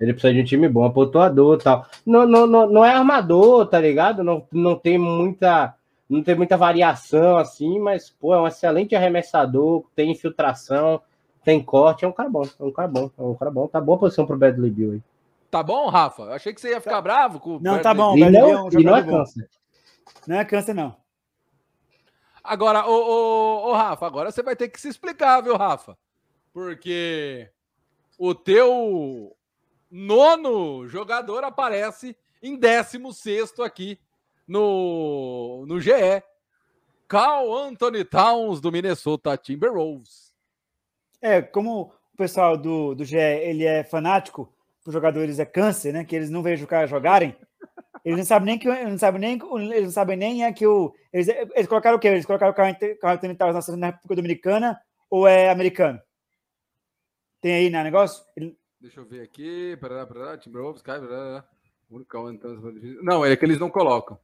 Ele precisa de um time bom, pontuador e tal. Não, não, não, não é armador, tá ligado? Não, não tem muita. Não tem muita variação assim, mas, pô, é um excelente arremessador, tem infiltração, tem corte, é um cara bom, é um cara bom, é um cara bom. Tá boa posição pro Bradley Bill aí. Tá bom, Rafa? Eu achei que você ia ficar bravo com o Não, tá bom. E é não, um e não é câncer. Não é câncer, não. Agora, ô, ô, ô, Rafa, agora você vai ter que se explicar, viu, Rafa? Porque o teu nono jogador aparece em 16 aqui no, no GE. Carl Anthony Towns, do Minnesota Timberwolves. É, como o pessoal do, do GE ele é fanático, os jogadores é câncer, né? Que eles não veem os caras jogarem. Eles não sabem nem que não sabem nem eles não sabem nem é que o eles, eles colocaram o quê? Eles colocaram o Carl Anthony Towns na República Dominicana ou é americano? Tem aí na negócio? Ele- Deixa eu ver aqui. Parará, parará, Timberwolves, cai, parará. O Towns- Não, é que eles não colocam.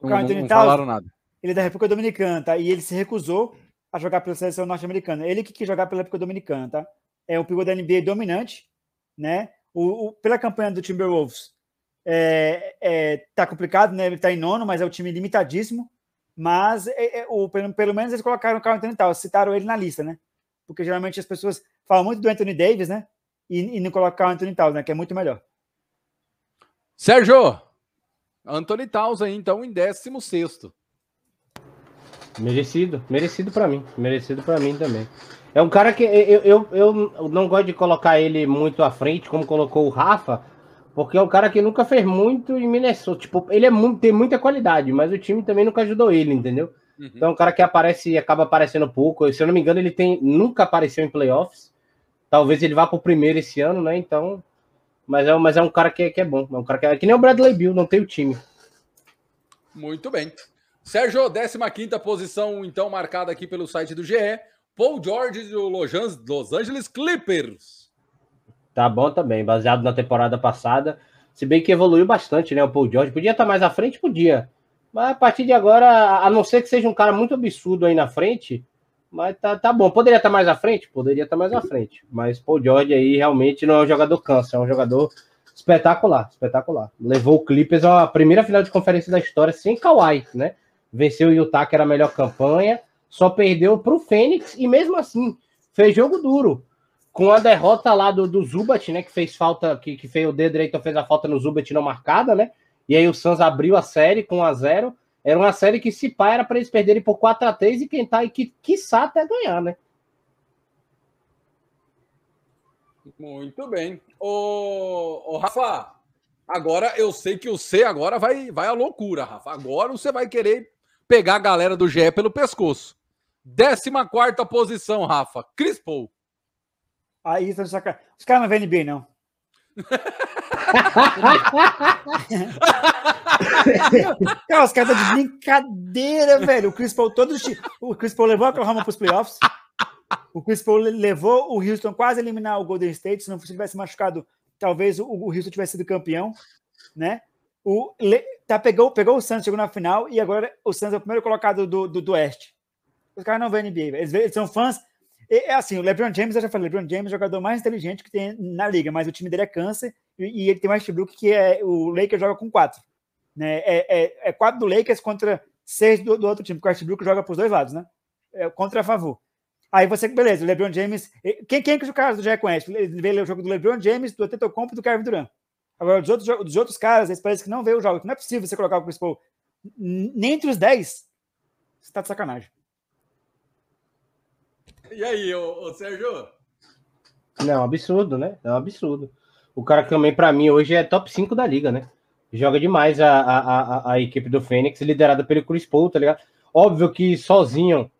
Não, não- não falaram nada. ele é da República Dominicana, tá? E ele se recusou a jogar pela seleção norte-americana. Ele que quis jogar pela República Dominicana, tá? É um pivô da NBA dominante, né? O, o- pela campanha do Timberwolves, é, é, tá complicado, né? Ele tá em nono, mas é um time limitadíssimo. Mas é, é, o, pelo, pelo menos eles colocaram o Carl Anthony Towns, citaram ele na lista, né? Porque geralmente as pessoas falam muito do Anthony Davis, né? E, e não colocam o Anthony Towns, né? Que é muito melhor. Sérgio, Anthony Towns aí, então, em 16. Merecido, merecido pra mim, merecido pra mim também. É um cara que eu, eu, eu não gosto de colocar ele muito à frente, como colocou o Rafa, porque é um cara que nunca fez muito em Minnesota. Tipo, ele é muito, tem muita qualidade, mas o time também nunca ajudou ele, entendeu? Uhum. Então é um cara que aparece e acaba aparecendo pouco. Se eu não me engano, ele tem nunca apareceu em playoffs. Talvez ele vá pro primeiro esse ano, né? Então, mas é, mas é um cara que, é- que é bom. É um cara que é que nem o Bradley Bill, não tem o time. Muito bem. Sérgio, 15 posição, então, marcada aqui pelo site do GE. Paul George do Los An- Los Angeles Clippers. Tá bom também, baseado na temporada passada. Se bem que evoluiu bastante, né? O Paul George podia estar mais à frente, podia. Mas a partir de agora, a não ser que seja um cara muito absurdo aí na frente, mas tá, tá bom. Poderia estar mais à frente? Poderia estar mais à frente. Mas Paul George aí realmente não é um jogador câncer, é um jogador espetacular, espetacular. Levou o Clippers à primeira final de conferência da história sem Kawhi, né? Venceu o Utah, que era a melhor campanha, só perdeu para o Fênix e mesmo assim fez jogo duro com a derrota lá do, do Zubat, né? Que fez falta, que, que fez o dedo direito, fez a falta no Zubat não marcada, né? E aí o Suns abriu a série com 1 a 0 Era uma série que, se pá, era para eles perderem por 4 a 3 e tá aí, que, quiçá até ganhar, né? Muito bem. Ô, ô, Rafa, agora eu sei que o C agora vai, vai à loucura, Rafa. Agora você vai querer pegar a galera do GE pelo pescoço. 14 posição, Rafa. Chris Paul. Aí tá. Os caras não vêm NBA, não. Cara, os caras estão de brincadeira, velho. O Chris Paul, todo, o Chris Paul levou a Oklahoma para os playoffs. O Chris Paul levou o Houston quase a eliminar o Golden State. Se não tivesse machucado, talvez o, Houston tivesse sido campeão, né? O tá, pegou, pegou o Santos, chegou na final e agora o Santos é o primeiro colocado do, do, do Oeste. Os caras não veem NBA, eles, eles, são fãs. É assim, o LeBron James, eu já falei, o LeBron James é o jogador mais inteligente que tem na liga, mas o time dele é câncer e, e ele tem mais Westbrook que é o Lakers joga com quatro. Né? É, é, é quatro do Lakers contra seis do, do outro time, porque o Westbrook joga para os dois lados, né? É, contra a favor. Aí você, beleza, o LeBron James. Quem, quem é que o cara já conhece? Ele vê o jogo do LeBron James, do Antetokounmpo e do Kevin Durant. Agora, dos outros, dos outros caras, eles parecem que não vê o jogo. Não é possível você colocar o Chris Paul nem entre os 10. Você tá de sacanagem. E aí, ô, ô Sérgio? Não, é um absurdo, né? É um absurdo. O cara que também, para mim, hoje é top 5 da liga, né? Joga demais a, a, a, a equipe do Fênix, liderada pelo Chris Paul, tá ligado? Óbvio que sozinho,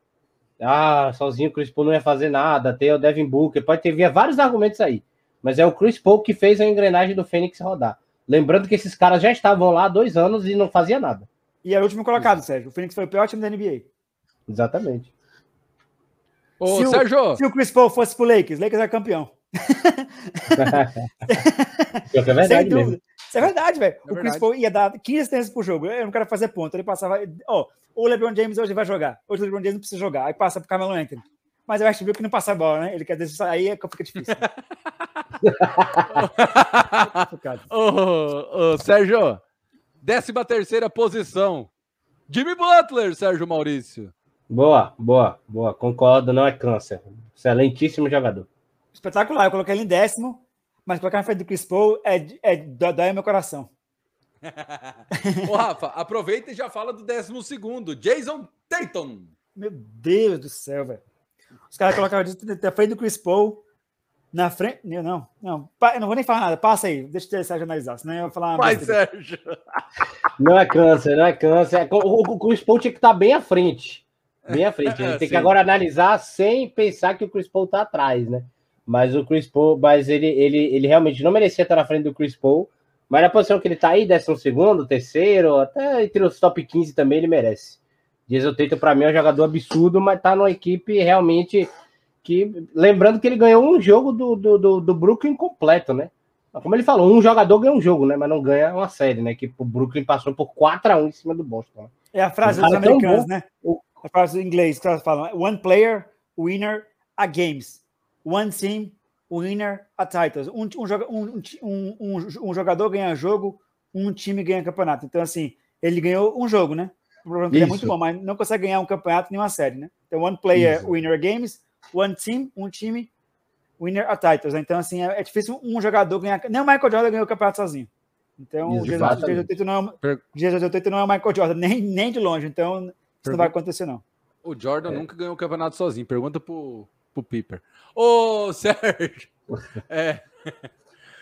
ah, sozinho o Chris Paul não ia fazer nada, tem o Devin Booker, pode ter via vários argumentos aí. Mas é o Chris Paul que fez a engrenagem do Fênix rodar. Lembrando que esses caras já estavam lá há dois anos e não fazia nada. E era o último colocado, Sérgio. O Fênix foi o pior time da NBA. Exatamente. Ô, se Sérgio! O, se o Chris Paul fosse pro Lakers, Lakers era campeão. é verdade Sem dúvida. Mesmo. Isso é verdade, velho. É o Chris Paul ia dar 15 assistências por jogo. Eu não quero fazer ponto. Ele passava. Ó, oh, o LeBron James hoje vai jogar. Hoje o LeBron James não precisa jogar. Aí passa pro Carmelo Anthony. Mas eu acho que não passa a bola, né? Ele quer dizer, aí é que fica difícil. ô, ô, Sérgio, décima terceira posição. Jimmy Butler, Sérgio Maurício. Boa, boa, boa. Concordo, não é câncer. Excelentíssimo jogador. Espetacular. Eu coloquei ele em décimo, mas colocar na frente do Chris Paul é, é, dói meu coração. Ô, Rafa, aproveita e já fala do décimo segundo. Jason Tatum. Meu Deus do céu, velho. Os caras colocaram na frente do Chris Paul. Na frente. Não, não. Eu não vou nem falar nada. Passa aí. Deixa o Sérgio analisar. Senão eu vou falar. Vai, Sérgio. Não é câncer, não é câncer. O, o, o Chris Paul tinha que estar bem à frente. Bem à frente. A gente tem que agora analisar sem pensar que o Chris Paul está atrás, né? Mas o Chris Paul, mas ele, ele, ele realmente não merecia estar na frente do Chris Paul. Mas na posição que ele está aí, décimo segundo, terceiro, até entre os top 15 também ele merece. Jason Tatum, para mim, é um jogador absurdo, mas tá numa equipe realmente que. Lembrando que ele ganhou um jogo do, do, do, do Brooklyn completo, né? Como ele falou, um jogador ganha um jogo, né? Mas não ganha uma série, né? Que o Brooklyn passou por 4 a 1 em cima do Boston. Né? É a frase dos americanos, né? A frase em inglês que elas falam: One player, winner, a games. One team, winner, a titles. Um, um, um, um, jogador ganha jogo, um time ganha campeonato. Então, assim, ele ganhou um jogo, né? O problema é, é muito bom, mas não consegue ganhar um campeonato nem uma série, né? Então, one player, Isso. winner games, one team, um time, winner a titles. Então, assim, é, é difícil um jogador ganhar. Nem o Michael Jordan ganhou o campeonato sozinho. Então, o Jesus 88 não, é, Jesus 88 não é o Michael Jordan, nem, nem de longe. Então, isso não vai acontecer, não. O Jordan é. nunca ganhou o campeonato sozinho. Pergunta pro, pro Piper. Ô, Sérgio! é.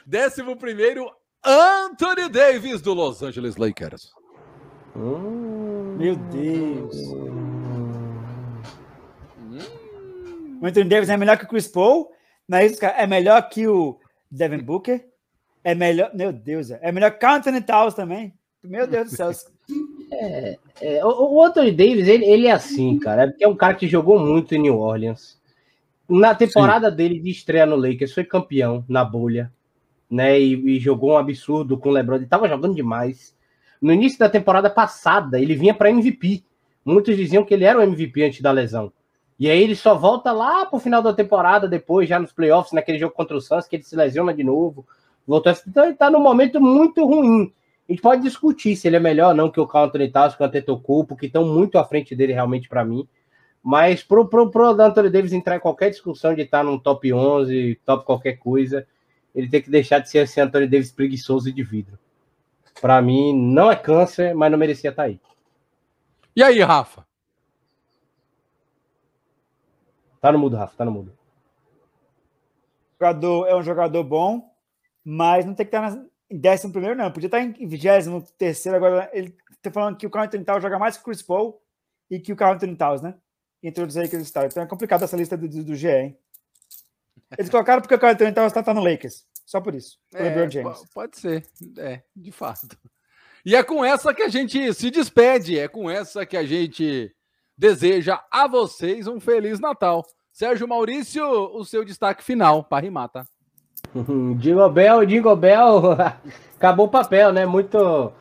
Décimo primeiro, Anthony Davis, do Los Angeles Lakers. Hum, Meu Deus. O Anthony Davis é melhor que o Chris Paul, mas é melhor que o Devin Booker. É melhor. Meu Deus, é melhor que o Anthony Towns também. Meu Deus do céu. É, é, o, Anthony Davis, ele, ele é assim, cara. É porque é um cara que jogou muito em New Orleans. Na temporada Sim. dele de estreia no Lakers, foi campeão na bolha, né? E, e jogou um absurdo com o LeBron. Ele tava jogando demais. No início da temporada passada, ele vinha para MVP. Muitos diziam que ele era o MVP antes da lesão. E aí ele só volta lá pro final da temporada, depois, já nos playoffs, naquele jogo contra o Suns, que ele se lesiona de novo. Voltou a... Então ele tá num momento muito ruim. A gente pode discutir se ele é melhor ou não que o Anthony Towns, que o Antetokounmpo, que estão muito à frente dele realmente para mim. Mas pro, pro, pro Anthony Davis entrar em qualquer discussão de estar tá num top 11, top qualquer coisa, ele tem que deixar de ser esse Anthony Davis preguiçoso e de vidro. Para mim, não é câncer, mas não merecia estar tá aí. E aí, Rafa? Tá no mudo, Rafa, tá no mudo. O jogador é um jogador bom, mas não tem que estar em décimo primeiro, não. Podia estar em vigésimo terceiro. Agora, ele tá falando que o Carl Anthony Towns joga mais que o Chris Paul e que o Carl Anthony Towns, né? Entre os Lakers e Então é complicado essa lista do, do, do GE, hein? Eles colocaram porque o Carl Anthony Towns tá, tá no Lakers. Só por isso. É, pode ser. É, de fato. E é com essa que a gente se despede. É com essa que a gente deseja a vocês um Feliz Natal. Sérgio Maurício, o seu destaque final para rimar, tá? Jingle Bell, Jingle Bell, acabou o papel, né? Muito.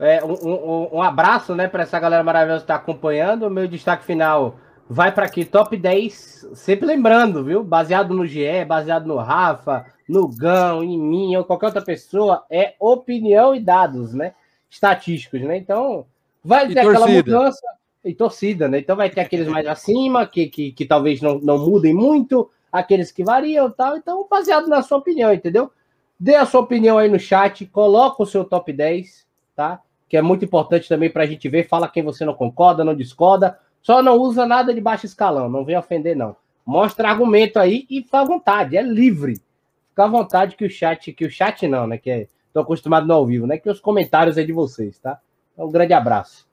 É, um, um, um, abraço, né, para essa galera maravilhosa que está acompanhando. O meu destaque final vai para aqui, top 10. Sempre lembrando, viu? Baseado no GE, baseado no Rafa, no Gão, em mim ou qualquer outra pessoa, é opinião e dados, né? Estatísticos, né? Então, vai ter aquela mudança e torcida, né? Então vai ter aqueles mais acima, que, que, que talvez não, não mudem muito, aqueles que variam tal. Então, baseado na sua opinião, entendeu? Dê a sua opinião aí no chat, coloca o seu top 10, tá? Que é muito importante também para a gente ver. Fala quem você não concorda, não discorda. Só não usa nada de baixo escalão, não vem ofender, não. Mostra argumento aí e fica à vontade, é livre. Fica à vontade que o chat, que o chat não, né? Que é, tô acostumado no ao vivo, né? Que os comentários é de vocês, tá? Então, um grande abraço.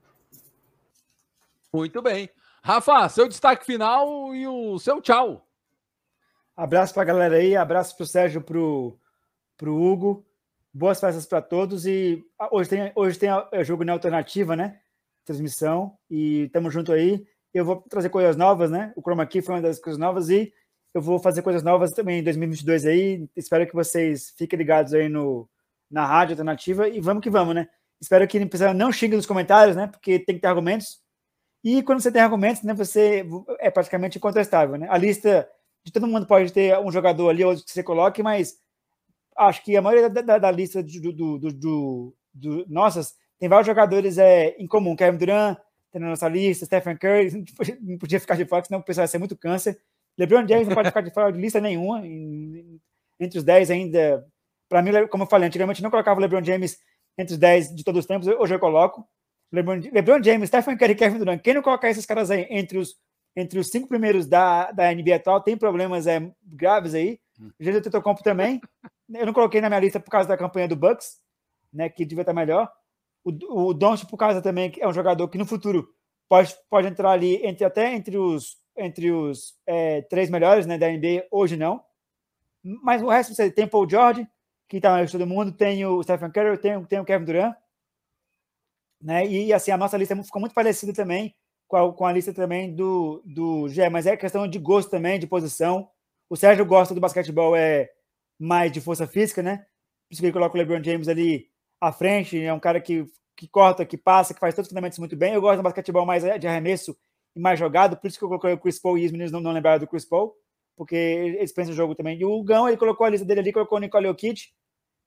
Muito bem. Rafa, seu destaque final e o seu tchau. Abraço para a galera aí, abraço para o Sérgio, para o Hugo. Boas festas para todos. E ah, hoje tem, hoje tem é jogo na alternativa, né? Transmissão. E estamos junto aí. Eu vou trazer coisas novas, né? O Chroma Key foi uma das coisas novas e eu vou fazer coisas novas também em 2022 aí. Espero que vocês fiquem ligados aí no, na rádio alternativa e vamos que vamos, né? Espero que não xingue nos comentários, né? Porque tem que ter argumentos. E quando você tem argumentos, né, você é praticamente incontestável, né? A lista de todo mundo pode ter um jogador ali, outro que você coloque, mas acho que a maioria da, da, da lista do, do, do, do, nossas tem vários jogadores é, em comum. Kevin Durant tem na nossa lista, Stephen Curry não podia ficar de fora, senão o pessoal ia ser muito câncer. LeBron James não pode ficar de fora de lista nenhuma, entre os 10 ainda. Para mim, como eu falei, antigamente não colocava o LeBron James entre os 10 de todos os tempos, hoje eu coloco. LeBron, LeBron James, Stephen Curry Kevin Durant. Quem não colocar esses caras aí entre os, entre os cinco primeiros da, da NBA atual tem problemas é, graves aí. O Jesus Tetocompo também. Eu não coloquei na minha lista por causa da campanha do Bucks, né, que devia estar melhor. O, o Doncic por causa também que é um jogador que no futuro pode, pode entrar ali entre até entre os entre os é, três melhores né, da NBA, hoje não. Mas o resto você tem Paul George, que está na lista do mundo, tem o Stephen Curry, tem, tem o Kevin Durant né? E assim, a nossa lista ficou muito parecida também com a, com a lista também do, do Gé, mas é questão de gosto também, de posição. O Sérgio gosta do basquetebol é mais de força física, né? Por isso que ele coloca o LeBron James ali à frente, é um cara que, que corta, que passa, que faz todos os fundamentos muito bem. Eu gosto do basquetebol mais de arremesso e mais jogado, por isso que eu coloquei o Chris Paul e os meninos não, não lembraram do Chris Paul, porque eles pensam o jogo também. E o Gão, ele colocou a lista dele ali, colocou o Nicole Jokic,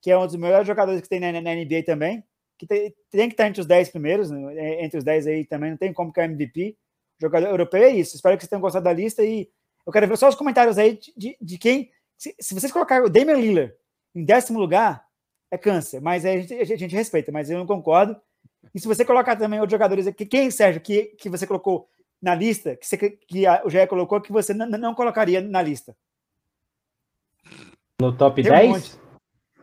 que é um dos melhores jogadores que tem na, na NBA também que tem, tem, que estar entre os 10 primeiros, né? É, entre os 10 aí também, não tem como que é MVP. Jogador europeu é isso. Espero que vocês tenham gostado da lista e eu quero ver só os comentários aí de, de quem. Se, se, vocês colocarem o Damian Lillard em décimo lugar, é câncer, mas a gente, a gente respeita, mas eu não concordo. E se você colocar também outros jogadores aqui, quem, Sérgio, que, que você colocou na lista, que, você, que a, o Jair colocou, que você não colocaria na lista? No top tem 10? Um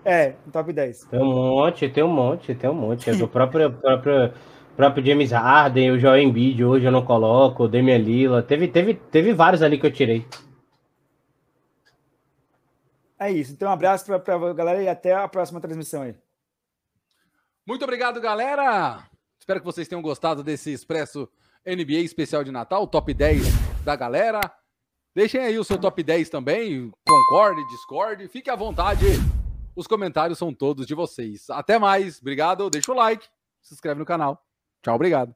é, no top 10. Tem um monte, tem um monte, tem um monte. É o próprio, próprio, próprio James Harden, o Joel Embiid, hoje eu não coloco, o Damian Lila. Teve, teve, teve vários ali que eu tirei. É isso. Então, um abraço para a galera e até a próxima transmissão aí. Muito obrigado, galera. Espero que vocês tenham gostado desse Expresso NBA especial de Natal, top 10 da galera. Deixem aí o seu top 10 também, concorde, discorde, fique à vontade. Os comentários são todos de vocês. Até mais. Obrigado. Deixa o like. Se inscreve no canal. Tchau, obrigado.